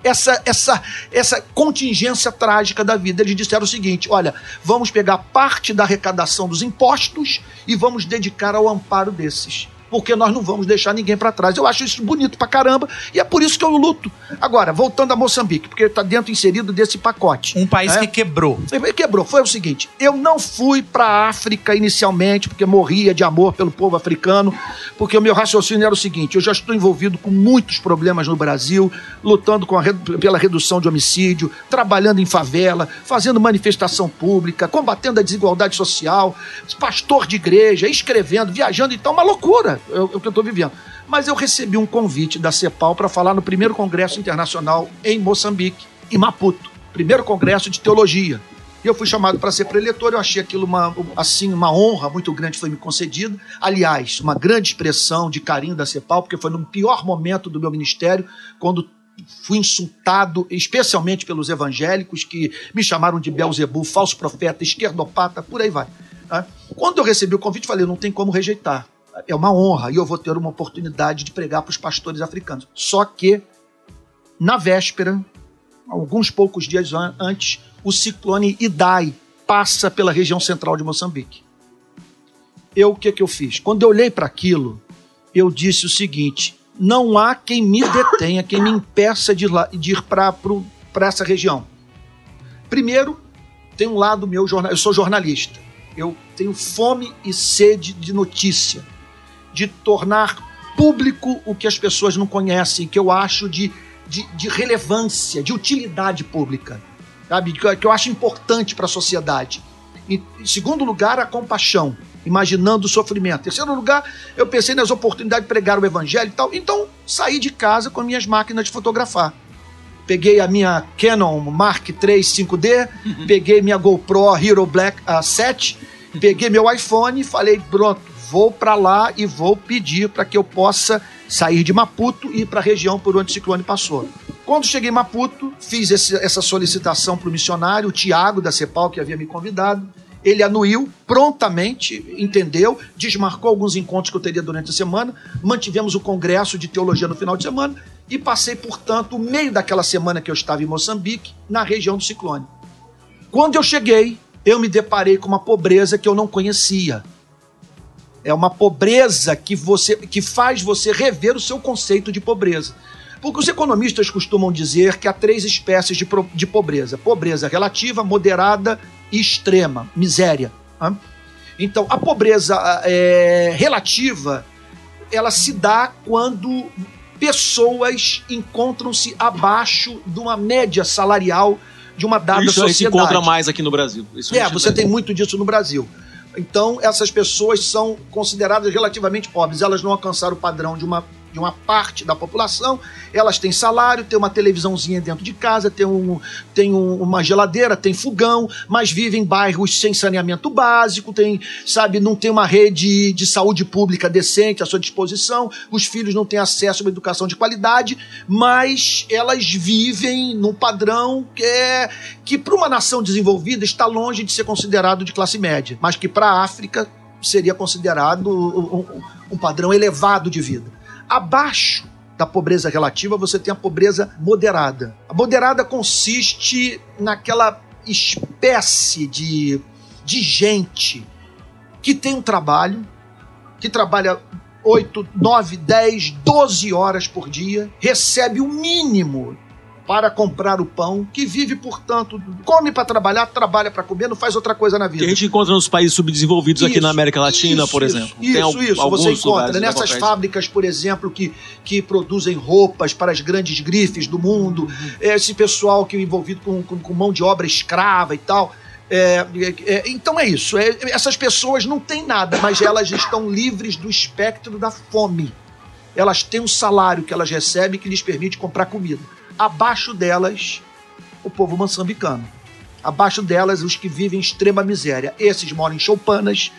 A: essa, essa, essa contingência trágica da vida. Eles disseram o seguinte: olha, vamos pegar parte da arrecadação dos impostos e vamos dedicar ao amparo desses. Porque nós não vamos deixar ninguém para trás. Eu acho isso bonito pra caramba e é por isso que eu luto. Agora, voltando a Moçambique, porque está dentro inserido desse pacote.
B: Um país
A: É.
B: que quebrou.
A: Quebrou. Foi o seguinte: eu não fui para a África inicialmente, porque morria de amor pelo povo africano, porque o meu raciocínio era o seguinte: eu já estou envolvido com muitos problemas no Brasil, lutando com redu- pela redução de homicídio, trabalhando em favela, fazendo manifestação pública, combatendo a desigualdade social, pastor de igreja, escrevendo, viajando, então, uma loucura é é o que eu estou vivendo. Mas eu recebi um convite da CEPAL para falar no primeiro Congresso Internacional em Moçambique, em Maputo, primeiro Congresso de Teologia. E eu fui chamado para ser preletor, eu achei aquilo uma, assim, uma honra muito grande foi me concedida. Aliás, uma grande expressão de carinho da CEPAL, porque foi no pior momento do meu ministério, quando fui insultado, especialmente pelos evangélicos, que me chamaram de Belzebu, falso profeta, esquerdopata, por aí vai. né? Quando eu recebi o convite, falei, não tem como rejeitar. É uma honra e eu vou ter uma oportunidade de pregar para os pastores africanos. Só que, na véspera, alguns poucos dias an- antes, o ciclone Idai passa pela região central de Moçambique. Eu, o que, que eu fiz? Quando eu olhei para aquilo, eu disse o seguinte: não há quem me detenha, quem me impeça de, ir para essa região. Primeiro, tem um lado meu, eu sou jornalista. Eu tenho fome e sede de notícia, de tornar público o que as pessoas não conhecem, que eu acho de, de, de relevância, de utilidade pública, sabe? Que eu, que eu acho importante para a sociedade. E, em segundo lugar, a compaixão, imaginando o sofrimento. Em terceiro lugar, eu pensei nas oportunidades de pregar o evangelho e tal. Então, saí de casa com minhas máquinas de fotografar. Peguei a minha Canon Mark III 5D, peguei minha GoPro Hero Black ah, 7, peguei meu iPhone e falei, pronto, vou para lá e vou pedir para que eu possa sair de Maputo e ir para a região por onde o ciclone passou. Quando cheguei em Maputo, fiz esse- essa solicitação para o missionário, o Tiago da CEPAL, que havia me convidado. Ele anuiu prontamente, entendeu, desmarcou alguns encontros que eu teria durante a semana, mantivemos o congresso de teologia no final de semana e passei, portanto, o meio daquela semana que eu estava em Moçambique, na região do ciclone. Quando eu cheguei, eu me deparei com uma pobreza que eu não conhecia. É uma pobreza que você que faz você rever o seu conceito de pobreza. Porque os economistas costumam dizer que há três espécies de, de pobreza: pobreza relativa, moderada e extrema, miséria. Então, a pobreza é, relativa ela se dá quando pessoas encontram-se abaixo de uma média salarial de uma dada
C: Isso aí se
A: sociedade.
C: encontra mais aqui no Brasil. Isso
A: É, você
C: tem
A: muito disso no Brasil. Então, essas pessoas são consideradas relativamente pobres. Elas não alcançaram o padrão de uma, de uma parte da população. Elas têm salário, têm uma televisãozinha dentro de casa, têm, um, têm um- uma geladeira, têm fogão, mas vivem em bairros sem saneamento básico, tem, sabe, não tem uma rede de saúde pública decente à sua disposição. Os filhos não têm acesso a uma educação de qualidade, mas elas vivem num padrão que é que para uma nação desenvolvida está longe de ser considerado de classe média, mas que para a África seria considerado um, um- um padrão elevado de vida. Abaixo da pobreza relativa, você tem a pobreza moderada. A moderada consiste naquela espécie de, de gente que tem um trabalho, que trabalha 8, 9, 10, 12 horas por dia, recebe o mínimo para comprar o pão, que vive, portanto, come para trabalhar, trabalha para comer, não faz outra coisa na
C: Que
A: vida.
C: a gente encontra nos países subdesenvolvidos aqui
A: Isso,
C: na América Latina,
A: isso,
C: por exemplo.
A: Isso,
C: al-
A: isso. Você encontra nessas fábricas, por exemplo, que, que produzem roupas para as grandes grifes do mundo,
C: Uhum.
A: esse pessoal que é envolvido com, com, com mão de obra escrava e tal. É, é, é, então é isso. É, essas pessoas não têm nada, mas elas estão livres do espectro da fome. Elas têm um salário que elas recebem que lhes permite comprar comida. Abaixo delas, o povo moçambicano. Abaixo delas, os que vivem em extrema miséria. Esses moram em choupanas,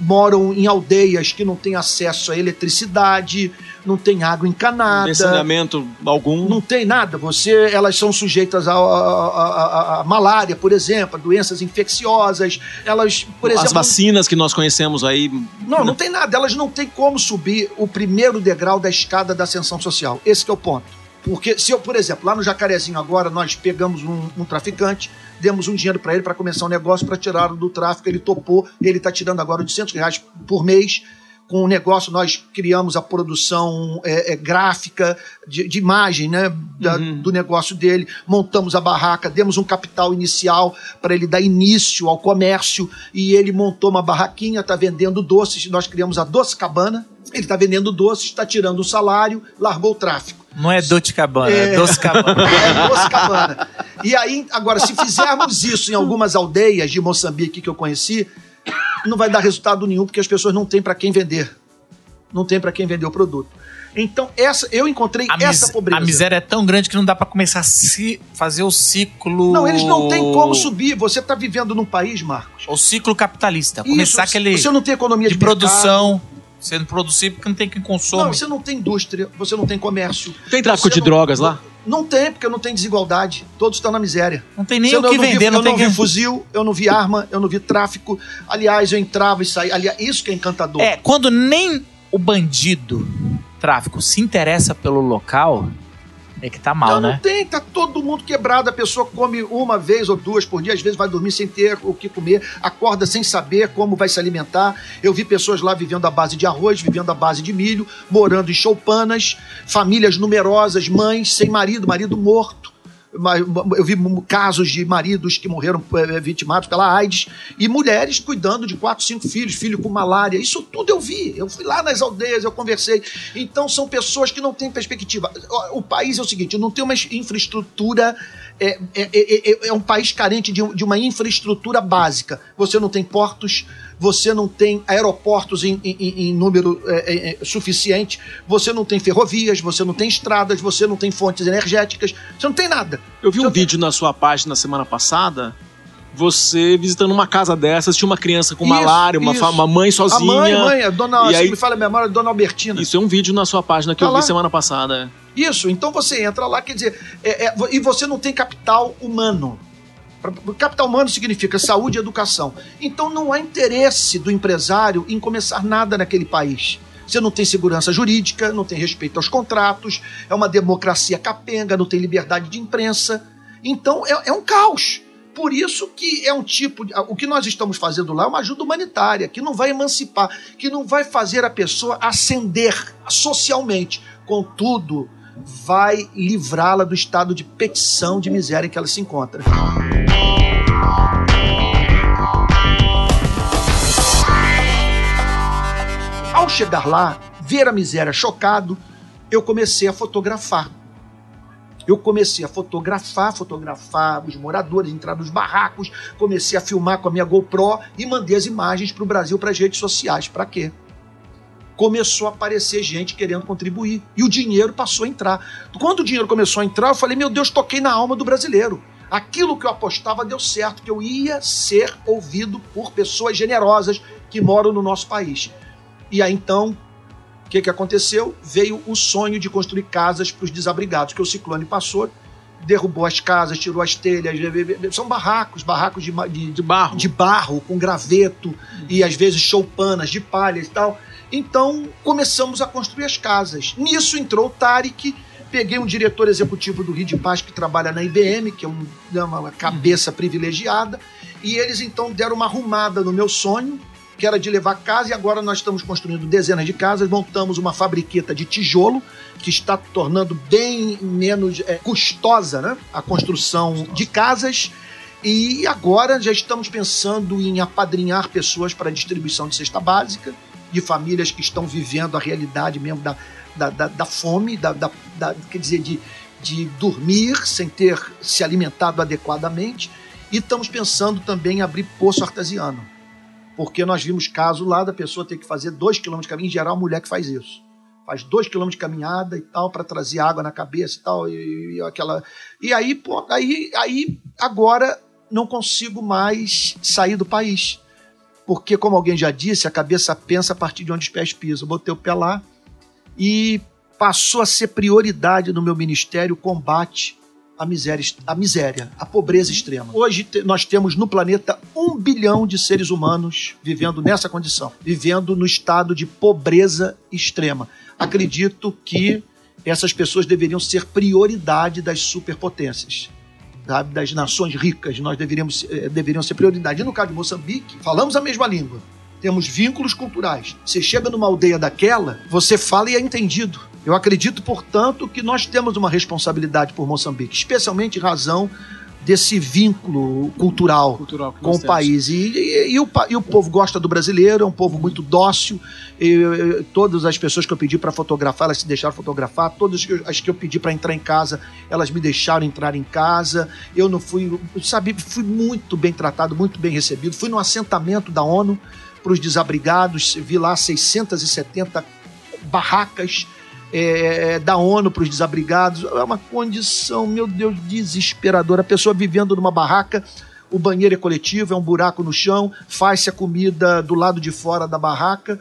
A: moram em aldeias que não têm acesso à eletricidade, não tem água encanada.
C: Saneamento algum.
A: Não tem nada. Você, elas são sujeitas a malária, por exemplo, a doenças infecciosas. Elas, por
C: As
A: exemplo,
C: vacinas que nós conhecemos aí.
A: não, não tem nada. Elas não têm como subir o primeiro degrau da escada da ascensão social. Esse é o ponto. Porque se eu, por exemplo, lá no Jacarezinho agora, nós pegamos um, um traficante, demos um dinheiro para ele para começar um negócio para tirá-lo do tráfico, ele topou, ele está tirando agora 800 reais por mês. Com o negócio, nós criamos a produção é, é, gráfica de, de imagem né, da-
C: Uhum.
A: do negócio dele, montamos a barraca, demos um capital inicial para ele dar início ao comércio e ele montou uma barraquinha, está vendendo doces. Nós criamos a Doce Cabana. Ele está vendendo doces, está tirando o salário, largou o tráfico.
B: Não é Dolce Cabana, é,
A: É.
B: Doce Cabana.
A: É Doce Cabana. E aí, agora, se fizermos isso em algumas aldeias de Moçambique que eu conheci, não vai dar resultado nenhum, porque as pessoas não têm para quem vender. Não tem para quem vender o produto. Então, essa, eu encontrei
B: A,
A: essa pobreza.
B: a miséria é tão grande que não dá pra começar a se fazer o ciclo.
A: Não, eles não têm como subir. Você está vivendo num país, Marcos.
B: O ciclo capitalista.
A: Isso,
B: Começar aquele
A: Você não tem economia
B: de
A: de, mercado.
B: Sendo produzido porque não tem quem consome.
A: Não, você não tem indústria, você não tem comércio.
C: Tem tráfico
A: Você
C: de
A: não-
C: drogas lá?
A: Não tem, porque não tem desigualdade. Todos estão na miséria.
B: Não tem nem
A: Você
B: o
A: não-
B: que
A: eu não vi-
B: vender, não
A: eu
B: tem
A: não
B: quem...
A: vi fuzil, eu não vi arma, eu não vi tráfico. Aliás, eu entrava e saía. Aliás, isso que é encantador.
B: É, quando nem o bandido, tráfico, se interessa pelo local, é que tá mal,
A: não, não
B: né?
A: tem, tá todo mundo quebrado. A pessoa come uma vez ou duas por dia, às vezes vai dormir sem ter o que comer, acorda sem saber como vai se alimentar. Eu vi pessoas lá vivendo à base de arroz, vivendo à base de milho, morando em choupanas, famílias numerosas, mães sem marido, marido morto. Eu vi casos de maridos que morreram eh, vitimados pela AIDS e mulheres cuidando de quatro, cinco filhos, filho com malária. Isso tudo eu vi. Eu fui lá nas aldeias, eu conversei. Então são pessoas que não têm perspectiva. O o país é o seguinte: não tem uma infraestrutura. É, é- é- é- é um país carente de, de uma infraestrutura básica. Você não tem portos, você não tem aeroportos em, em- em- número é, é, é, suficiente, você não tem ferrovias, você não tem estradas, você não tem fontes energéticas, você não tem nada.
C: Eu vi um
A: Você tem-
C: vídeo na sua página semana passada. Você visitando uma casa dessas, tinha uma criança com
A: Isso,
C: malária, uma, uma mãe sozinha.
A: A mãe, mãe, a dona,
C: E aí-
A: me fala a memória, a dona Albertina.
C: Isso é um vídeo na sua página que
A: Tá
C: eu
A: lá.
C: vi semana passada.
A: Isso, então você entra lá, quer dizer, é- é- e você não tem capital humano. Capital humano significa saúde e educação. Então não há interesse do empresário em começar nada naquele país. Você não tem segurança jurídica, não tem respeito aos contratos, é uma democracia capenga, não tem liberdade de imprensa. Então é, é um caos. Por isso que é um tipo de. O que nós estamos fazendo lá é uma ajuda humanitária, que não vai emancipar, que não vai fazer a pessoa ascender socialmente. Contudo, vai livrá-la do estado de petição de miséria em que ela se encontra. Ao chegar lá, ver a miséria chocado, eu comecei a fotografar. Eu comecei a fotografar, fotografar os moradores, entrar nos barracos, comecei a filmar com a minha GoPro e mandei as imagens para o Brasil, para as redes sociais. Para quê? Começou a aparecer gente querendo contribuir e o dinheiro passou a entrar. Quando o dinheiro começou a entrar, eu falei: meu Deus, toquei na alma do brasileiro. Aquilo que eu apostava deu certo, que eu ia ser ouvido por pessoas generosas que moram no nosso país. E aí então o que, que aconteceu? Veio o sonho de construir casas para os desabrigados, que o ciclone passou, derrubou as casas, tirou as telhas. São barracos, barracos de, de,
C: De barro.
A: de barro, com graveto e às vezes choupanas de palha e tal. Então começamos a construir as casas. Nisso entrou o Tarek. Peguei um diretor executivo do Rio de Paz que trabalha na IBM, que é um- é uma cabeça privilegiada, e eles então deram uma arrumada no meu sonho que era de levar casa, e agora nós estamos construindo dezenas de casas, montamos uma fabriqueta de tijolo, que está tornando bem menos é, custosa né, a construção de casas. E agora já estamos pensando em apadrinhar pessoas para distribuição de cesta básica, de famílias que estão vivendo a realidade mesmo da, da, da, da fome, da, da, da, quer dizer, de, de dormir sem ter se alimentado adequadamente. E estamos pensando também em abrir poço artesiano. Porque nós vimos caso lá da pessoa ter que fazer dois quilômetros de caminho, em geral, mulher que faz isso. Faz dois quilômetros de caminhada e tal, para trazer água na cabeça e tal, e, e aquela. E aí, pô, aí, aí agora não consigo mais sair do país. Porque, como alguém já disse, a cabeça pensa a partir de onde os pés pisam. Botei o pé lá e passou a ser prioridade no meu ministério o combate à miséria, à miséria, à pobreza extrema. Hoje te- nós temos no planeta um bilhão de seres humanos vivendo nessa condição, vivendo no estado de pobreza extrema. Acredito que essas pessoas deveriam ser prioridade das superpotências sabe, das nações ricas, nós deveríamos, eh, deveriam ser prioridade. E no caso de Moçambique, falamos a mesma língua. Temos vínculos culturais. Você chega numa aldeia daquela, você fala e é entendido. Eu acredito, portanto, que nós temos uma responsabilidade por Moçambique, especialmente em razão desse vínculo cultural
C: Cultural
A: com o país. E, e- e o, e o povo gosta do brasileiro, é um povo muito dócil. Todas as pessoas que eu pedi para fotografar, elas se deixaram fotografar. Todas as que eu pedi para entrar em casa, elas me deixaram entrar em casa. Eu não fui, sabe, fui muito bem tratado, muito bem recebido. Fui no assentamento da ONU para os desabrigados, vi lá 670 barracas é, da ONU para os desabrigados. É uma condição, meu Deus, desesperadora. A pessoa vivendo numa barraca, o banheiro é coletivo, é um buraco no chão, faz-se a comida do lado de fora da barraca,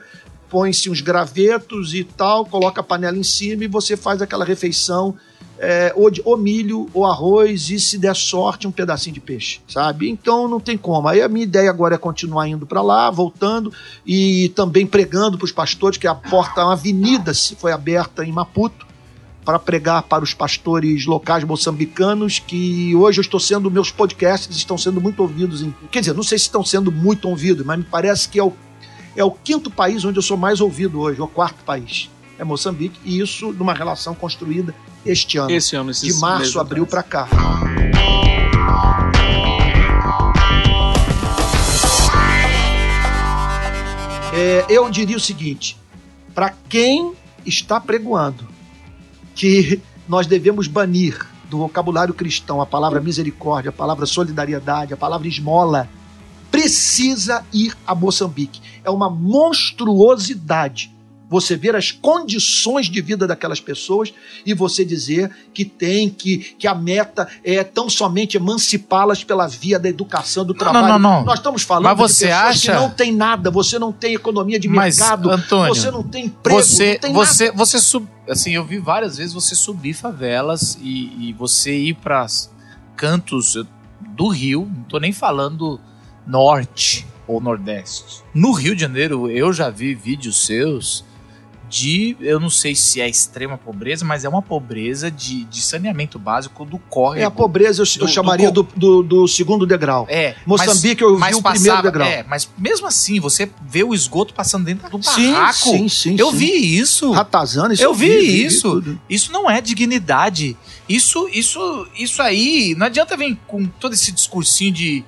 A: põe-se uns gravetos e tal, coloca a panela em cima e você faz aquela refeição. É, ou, de, ou milho, ou arroz, e se der sorte, um pedacinho de peixe, sabe? Então não tem como. Aí a minha ideia agora é continuar indo para lá, voltando, e também pregando para os pastores, que a porta, uma avenida se foi aberta em Maputo, para pregar para os pastores locais moçambicanos, que hoje eu estou sendo, meus podcasts estão sendo muito ouvidos. Em, quer dizer, não sei se estão sendo muito ouvidos, mas me parece que é o, é o quinto país onde eu sou mais ouvido hoje, ou quarto país. É Moçambique, e isso numa relação construída este ano.
C: Esse ano,
A: de março, abril para cá. É, eu diria o seguinte: para quem está pregoando que nós devemos banir do vocabulário cristão a palavra misericórdia, a palavra solidariedade, a palavra esmola, precisa ir a Moçambique. É uma monstruosidade você ver as condições de vida daquelas pessoas e você dizer que tem que, que a meta é tão somente emancipá-las pela via da educação, do
B: Não,
A: trabalho.
B: não, não, não.
A: Nós estamos falando
B: Mas você
A: de pessoas
B: acha-
A: que não tem nada, você não tem economia de
B: Mas,
A: mercado,
B: Antônio,
A: você não tem emprego,
B: você,
A: não tem
B: você,
A: nada.
B: você sub, assim, eu vi várias vezes você subir favelas e, e você ir para cantos do Rio, não tô nem falando norte ou nordeste. No Rio de Janeiro, eu já vi vídeos seus de, eu não sei se é extrema pobreza, mas é uma pobreza de, de saneamento básico do córrego.
A: É a pobreza, eu, eu
B: do- do
A: chamaria do, do, do segundo degrau.
B: É,
A: Moçambique, eu vi
B: mas
A: o primeiro
B: passava-
A: degrau.
B: É, mas mesmo assim, você vê o esgoto passando dentro do
A: sim,
B: barraco.
A: sim, sim.
B: eu
A: sim.
B: vi isso.
A: Ratazana, isso
B: Eu vi
A: vi
B: isso.
A: tudo.
B: Isso não é dignidade. Isso, isso, isso aí. Não adianta vir com todo esse discursinho de.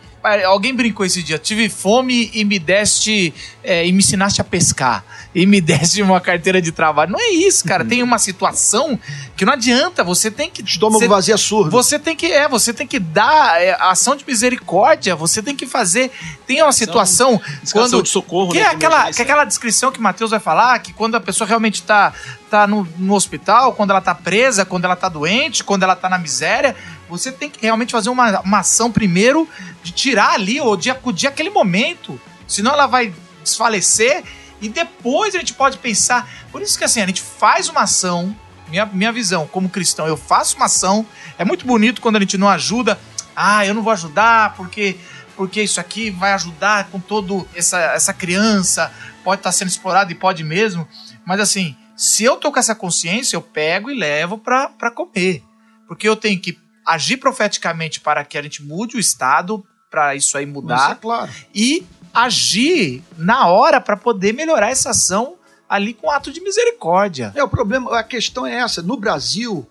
B: Alguém brincou esse dia. Tive fome e me deste. é, e me ensinaste a pescar. E me deste uma carteira de trabalho. Não é isso, cara. Tem uma situação que não adianta. Você tem que.
A: Estômago
B: você-
A: vazio é surdo.
B: você tem que é, você tem que dar é, ação de misericórdia, você tem que fazer. Tem uma situação quando
C: de socorro,
B: que
C: né,
B: é
C: que
B: aquela, que é aquela descrição que o Matheus vai falar, que quando a pessoa realmente tá, tá no, no hospital, quando ela tá presa, quando ela tá doente, quando ela tá na miséria, você tem que realmente fazer uma, uma ação primeiro de tirar ali, ou de acudir aquele momento. Senão ela vai desfalecer e depois a gente pode pensar. Por isso que assim, a gente faz uma ação, minha, minha visão como cristão, eu faço uma ação. É muito bonito quando a gente não ajuda. Ah, eu não vou ajudar porque porque isso aqui vai ajudar com todo essa, essa criança, pode estar sendo explorado e pode mesmo. Mas assim, se eu tô com essa consciência, eu pego e levo pra comer. Porque eu tenho que agir profeticamente para que a gente mude o estado, para isso aí
A: Isso é
B: mudar,
A: claro.
B: e agir na hora para poder melhorar essa ação ali com ato de misericórdia.
A: É, o problema, a questão é essa. No Brasil,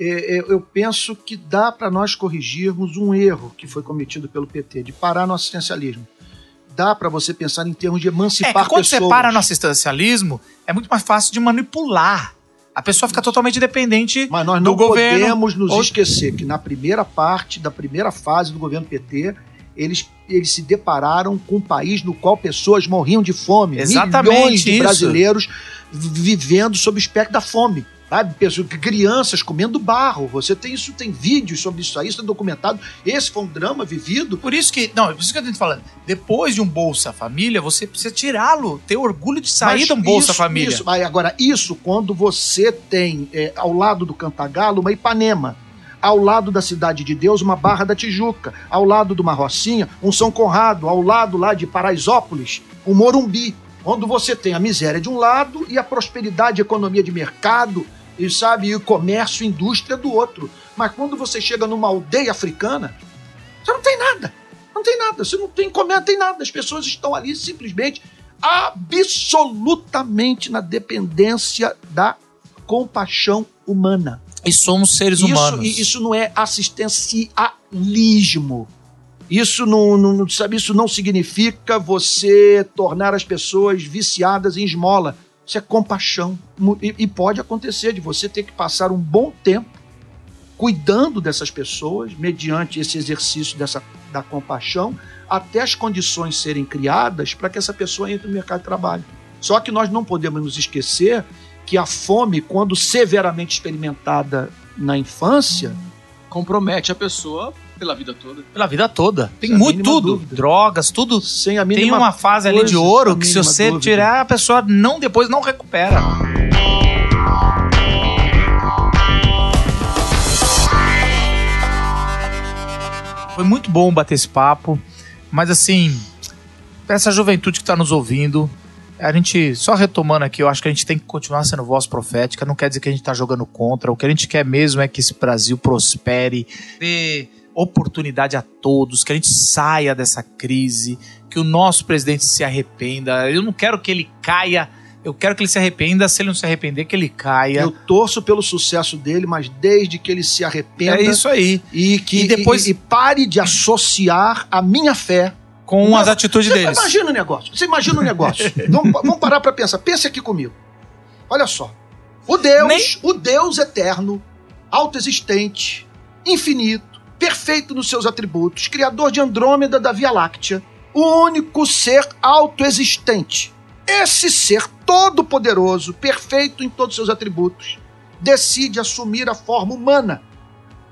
A: é, é, eu penso que dá para nós corrigirmos um erro que foi cometido pelo PT, de parar no assistencialismo. Dá para você pensar em termos de
B: É
A: emancipar
B: que quando
A: pessoas.
B: você para no assistencialismo, é muito mais fácil de manipular. A pessoa fica totalmente dependente
A: Mas nós não
B: governo.
A: podemos nos
B: ou-
A: esquecer que na primeira parte, da primeira fase do governo PT, eles, eles se depararam com um país no qual pessoas morriam de fome.
B: Exatamente
A: Milhões de
B: isso.
A: brasileiros vivendo sob o espectro da fome. Sabe? Crianças comendo barro. Você tem isso, tem vídeos sobre isso aí, isso é documentado. Esse foi um drama vivido.
B: Por isso que, não, é por isso que eu tô falando. Depois de um Bolsa Família, você precisa tirá-lo, ter orgulho de sair
A: Mas
B: de um Bolsa
A: isso-
B: Família.
A: Isso, mas agora, isso quando você tem é, ao lado do Cantagalo uma Ipanema, ao lado da Cidade de Deus uma Barra da Tijuca, ao lado de uma Rocinha um São Conrado, ao lado lá de Paraisópolis um Morumbi, onde você tem a miséria de um lado e a prosperidade, a economia de mercado e sabe e o comércio, indústria do outro. Mas quando você chega numa aldeia africana, você não tem nada. Não tem nada. Você não tem comércio, não tem nada. As pessoas estão ali simplesmente, absolutamente na dependência da compaixão humana.
B: E somos seres
A: Isso,
B: humanos.
A: isso não é assistencialismo. Isso não, não, sabe, isso não significa você tornar as pessoas viciadas em esmola. Isso é compaixão. E, e pode acontecer de você ter que passar um bom tempo cuidando dessas pessoas, mediante esse exercício dessa, da compaixão, até as condições serem criadas para que essa pessoa entre no mercado de trabalho. Só que nós não podemos nos esquecer que a fome, quando severamente experimentada na infância,
C: Compromete a pessoa pela vida toda.
B: Pela vida toda. Tem muito tudo.
A: dúvida.
B: Drogas, tudo.
A: sem a
B: Tem
A: mínima
B: uma fase ali de
A: coisa,
B: ouro que se você
A: dúvida.
B: tirar, a pessoa não depois não recupera. Foi muito bom bater esse papo, mas assim, essa juventude que tá nos ouvindo, a gente, só retomando aqui, eu acho que a gente tem que continuar sendo voz profética, não quer dizer que a gente tá jogando contra, o que a gente quer mesmo é que esse Brasil prospere, dê oportunidade a todos, que a gente saia dessa crise, que o nosso presidente se arrependa. Eu não quero que ele caia, eu quero que ele se arrependa, se ele não se arrepender, que ele caia.
A: Eu torço pelo sucesso dele, mas desde que ele se arrependa
B: É isso aí.
A: e que
B: E depois-
A: e, e pare de associar a minha fé.
B: Com
A: Não,
B: as atitudes
A: Você
B: deles.
A: imagina o negócio. Você imagina o negócio. vamos, vamos parar para pensar. Pense aqui comigo. Olha só. O Deus,
B: Nem-
A: o Deus eterno, autoexistente, infinito, perfeito nos seus atributos, criador de Andrômeda da Via Láctea, o único ser autoexistente. Esse ser todo-poderoso, perfeito em todos os seus atributos, decide assumir a forma humana.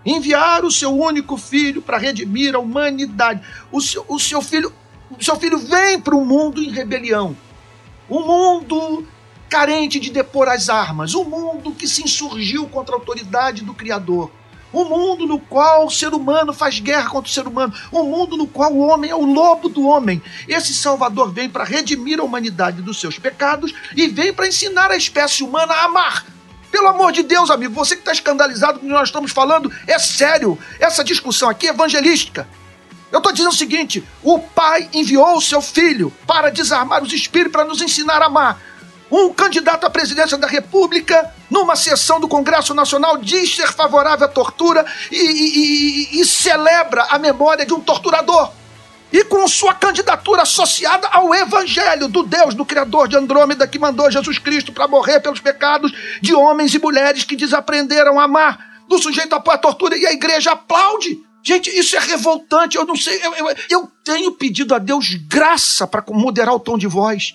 A: Enviar o seu único filho para redimir a humanidade. O seu, o seu filho, o seu filho vem para um mundo em rebelião. Um mundo carente de depor as armas, um mundo que se insurgiu contra a autoridade do Criador. Um mundo no qual o ser humano faz guerra contra o ser humano. Um mundo no qual o homem é o lobo do homem. Esse Salvador vem para redimir a humanidade dos seus pecados e vem para ensinar a espécie humana a amar. Pelo amor de Deus, amigo, você que está escandalizado com o que nós estamos falando, é sério. Essa discussão aqui é evangelística. Eu estou dizendo o seguinte: o Pai enviou o seu Filho para desarmar os espíritos, para nos ensinar a amar. Um candidato à presidência da República, numa sessão do Congresso Nacional, diz ser favorável à tortura e, e- e- e celebra a memória de um torturador. E com sua candidatura associada ao Evangelho do Deus, do Criador de Andrômeda, que mandou Jesus Cristo para morrer pelos pecados de homens e mulheres que desaprenderam a amar. Do sujeito a tortura e a igreja aplaude. Gente, isso é revoltante. Eu não sei. Eu, eu- eu tenho pedido a Deus graça para moderar o tom de voz.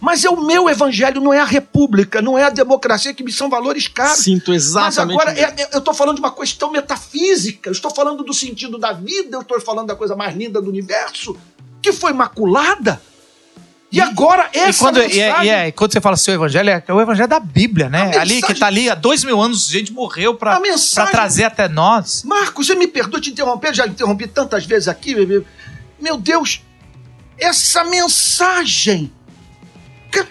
A: Mas é o meu evangelho, não é a república, não é a democracia, que me são valores caros.
C: Sinto
A: Mas
C: exatamente.
A: agora
C: o mesmo.
A: é- é- eu estou falando de uma questão metafísica, eu estou falando do sentido da vida, eu estou falando da coisa mais linda do universo, que foi maculada. E, agora
B: E
A: essa
B: quando, e,
A: mensagem...
B: e é, quando você fala seu evangelho, é o evangelho da Bíblia, né?
A: A
B: Ali que
A: mensagem-
B: tá ali há dois mil anos, gente morreu pra,
A: A mensagem-
B: pra trazer até nós.
A: Marcos, você me perdoa te interromper, já interrompi tantas vezes aqui. Meu Deus, essa mensagem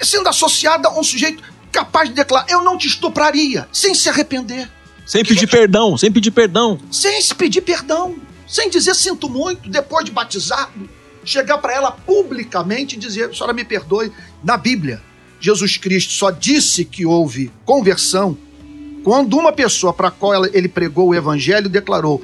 A: sendo associada a um sujeito capaz de declarar: Eu não te estupraria, sem se arrepender,
C: Sem pedir perdão, sem pedir perdão.
A: sem se pedir perdão, sem dizer sinto muito depois de batizado, chegar para ela publicamente e dizer: senhora me perdoe, na Bíblia, Jesus Cristo só disse que houve conversão quando uma pessoa para a qual ele pregou o evangelho declarou: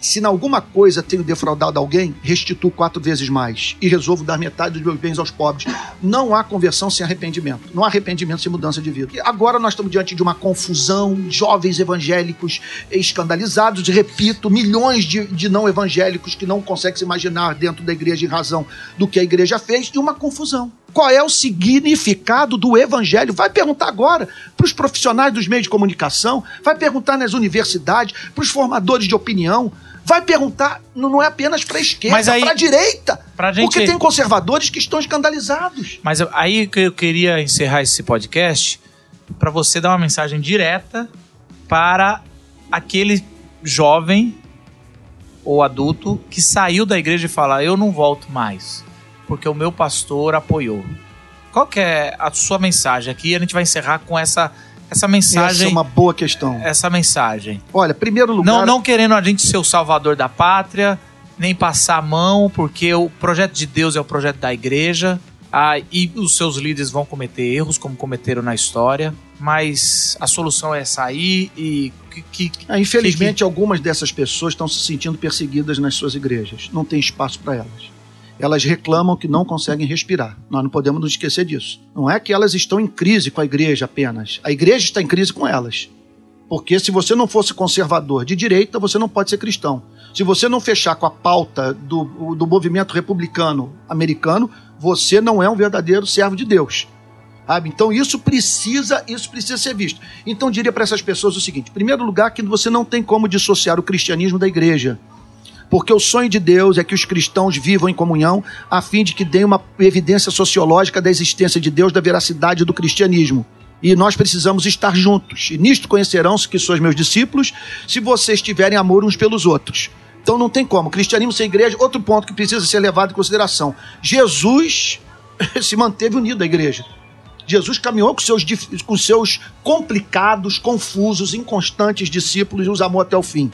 A: se em alguma coisa tenho defraudado alguém, restituo quatro vezes mais e resolvo dar metade dos meus bens aos pobres. Não há conversão sem arrependimento. Não há arrependimento sem mudança de vida. E agora nós estamos diante de uma confusão, jovens evangélicos escandalizados, repito, milhões de, de não evangélicos que não conseguem se imaginar dentro da igreja em razão do que a igreja fez, e uma confusão qual é o significado do evangelho. Vai perguntar agora para os profissionais dos meios de comunicação, vai perguntar nas universidades, para os formadores de opinião, vai perguntar, não é apenas para a esquerda,
B: aí-
A: para a direita.
B: pra gente-
A: Porque tem conservadores que estão escandalizados.
B: Mas aí que eu queria encerrar esse podcast para você dar uma mensagem direta para aquele jovem ou adulto que saiu da igreja e fala: Eu não volto mais, porque o meu pastor apoiou. Qual que é a sua mensagem aqui? A gente vai encerrar com essa, essa
A: Essa
B: mensagem.
A: é uma boa questão.
B: Essa mensagem.
A: Olha, primeiro lugar.
B: Não, não querendo a gente ser o salvador da pátria, nem passar a mão, porque o projeto de Deus é o projeto da igreja. Ah, e os seus líderes vão cometer erros, como cometeram na história. Mas a solução é sair e. Que, que-
A: É, infelizmente, algumas dessas pessoas estão se sentindo perseguidas nas suas igrejas. Não tem espaço para elas. Elas reclamam que não conseguem respirar. Nós não podemos nos esquecer disso. Não é que elas estão em crise com a igreja apenas. A igreja está em crise com elas. Porque se você não fosse conservador de direita, você não pode ser cristão. Se você não fechar com a pauta do, do movimento republicano americano, você não é um verdadeiro servo de Deus. Sabe? Então isso precisa, isso precisa ser visto. Então diria para essas pessoas o seguinte: em primeiro lugar, que você não tem como dissociar o cristianismo da igreja. Porque o sonho de Deus é que os cristãos vivam em comunhão, a fim de que deem uma evidência sociológica da existência de Deus, da veracidade do cristianismo. E nós precisamos estar juntos. E nisto conhecerão-se que sois meus discípulos, se vocês tiverem amor uns pelos outros. Então não tem como. Cristianismo sem igreja, outro ponto que precisa ser levado em consideração. Jesus se manteve unido à igreja. Jesus caminhou com seus, com seus complicados, confusos, inconstantes discípulos e os amou até o fim.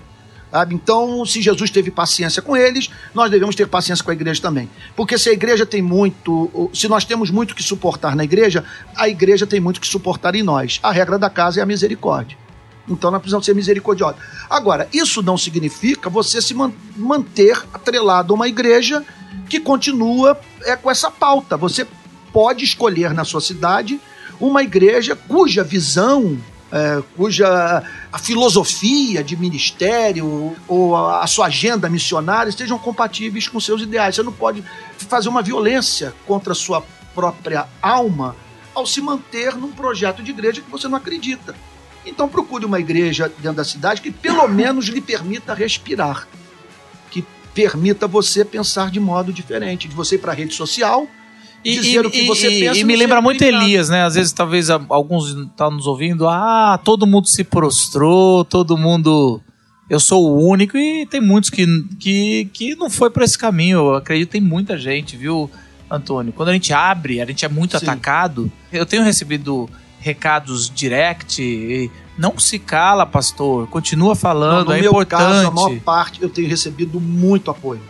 A: Sabe? Então, se Jesus teve paciência com eles, nós devemos ter paciência com a igreja também. Porque se a igreja tem muito, se nós temos muito que suportar na igreja, a igreja tem muito que suportar em nós. A regra da casa é a misericórdia. Então nós precisamos ser misericordiosos. Agora, isso não significa você se man- manter atrelado a uma igreja que continua é, com essa pauta. Você pode escolher na sua cidade uma igreja cuja visão, é, cuja a filosofia de ministério ou a, a sua agenda missionária estejam compatíveis com seus ideais. Você não pode fazer uma violência contra a sua própria alma ao se manter num projeto de igreja que você não acredita. Então procure uma igreja dentro da cidade que pelo menos lhe permita respirar, que permita você pensar de modo diferente, de você ir para a rede social, dizer o que você
B: e-
A: pensa.
B: e
A: e
B: me
A: não
B: lembra muito. Elias, né? Às vezes, talvez alguns estão nos ouvindo. Ah, todo mundo se prostrou, todo mundo. Eu sou o único. E tem muitos que, que, que não foi por esse caminho. Eu acredito que tem muita gente, viu, Antônio? Quando a gente abre, a gente é muito
A: Sim.
B: atacado. Eu tenho recebido recados direct. e não se cala, pastor. Continua falando,
A: no
B: é
A: meu
B: importante.
A: caso, a maior parte eu tenho recebido muito apoio.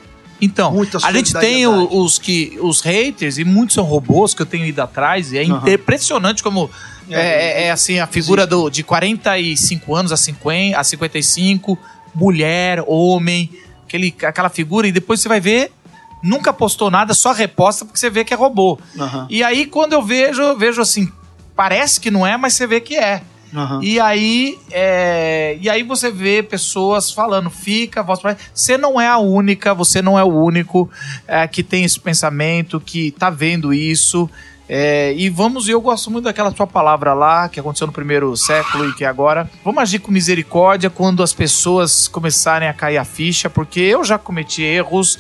B: Então,
A: Muita
B: a gente tem o- os que os haters e muitos são robôs que eu tenho ido atrás e é
A: Aham.
B: impressionante como é, é- é assim a figura do, de 45 anos a 50 a 55, mulher, homem, aquele, aquela figura e depois você vai ver nunca postou nada, só reposta porque você vê que é robô.
A: Aham,
B: E aí quando eu vejo, eu vejo assim, parece que não é, mas você vê que é.
A: Aham.
B: E aí, é, e aí você vê pessoas falando, fica, voz. Você não é a única, você não é o único é, que tem esse pensamento, que tá vendo isso. É, e vamos, eu gosto muito daquela sua palavra lá, que aconteceu no primeiro século e que é agora. Vamos agir com misericórdia quando as pessoas começarem a cair a ficha, porque eu já cometi erros,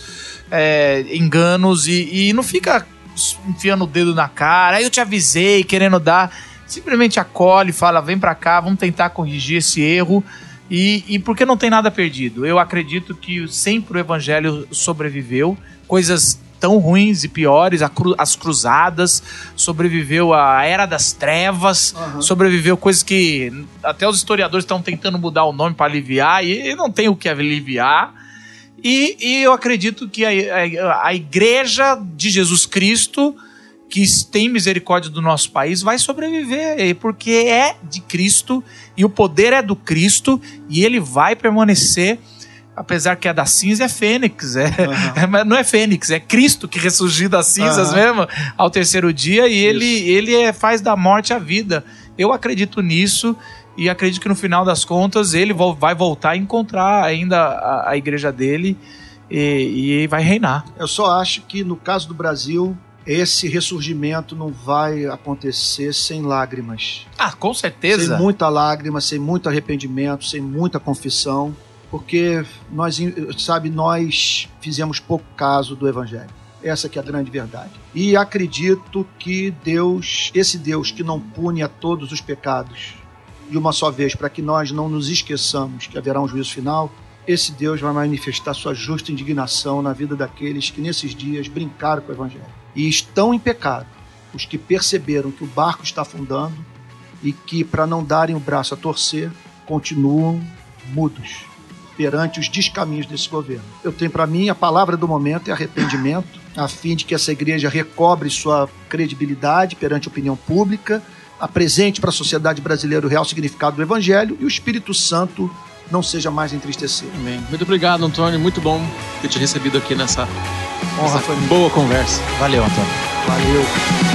B: é, enganos, e, e não fica enfiando o dedo na cara. Aí eu te avisei, querendo dar simplesmente acolhe, fala, vem pra cá, vamos tentar corrigir esse erro. E, e porque não tem nada perdido. Eu acredito que sempre o evangelho sobreviveu. Coisas tão ruins e piores, cru- as cruzadas, sobreviveu a era das trevas,
A: Aham.
B: sobreviveu coisas que até os historiadores estão tentando mudar o nome para aliviar e não tem o que aliviar. E, e eu acredito que a, a, a igreja de Jesus Cristo, que tem misericórdia do nosso país, vai sobreviver, porque é de Cristo e o poder é do Cristo e ele vai permanecer apesar que a da cinza é fênix, é, uhum. é, não é fênix, é Cristo que ressurgiu das cinzas uhum. mesmo ao terceiro dia e ele, ele é, faz da morte a vida. Eu acredito nisso e acredito que no final das contas ele vai voltar a encontrar ainda a, a igreja dele e, e vai reinar.
A: Eu só acho que no caso do Brasil esse ressurgimento não vai acontecer sem lágrimas.
B: Ah, com certeza.
A: Sem muita lágrima, sem muito arrependimento, sem muita confissão porque nós, sabe, nós fizemos pouco caso do evangelho. Essa que é a grande verdade. E acredito que Deus, esse Deus que não pune a todos os pecados de uma só vez, para que nós não nos esqueçamos que haverá um juízo final, esse Deus vai manifestar sua justa indignação na vida daqueles que nesses dias brincaram com o evangelho e estão em pecado. Os que perceberam que o barco está afundando e que, para não darem o braço a torcer, continuam mudos perante os descaminhos desse governo. Eu tenho para mim a palavra do momento é arrependimento, a fim de que essa igreja recobre sua credibilidade perante a opinião pública, apresente para a sociedade brasileira o real significado do evangelho e o Espírito Santo não seja mais entristecido.
C: Amém. Muito obrigado, Antônio. Muito bom ter te recebido aqui nessa, Honra, nessa boa conversa.
B: Valeu, Antônio.
A: Valeu.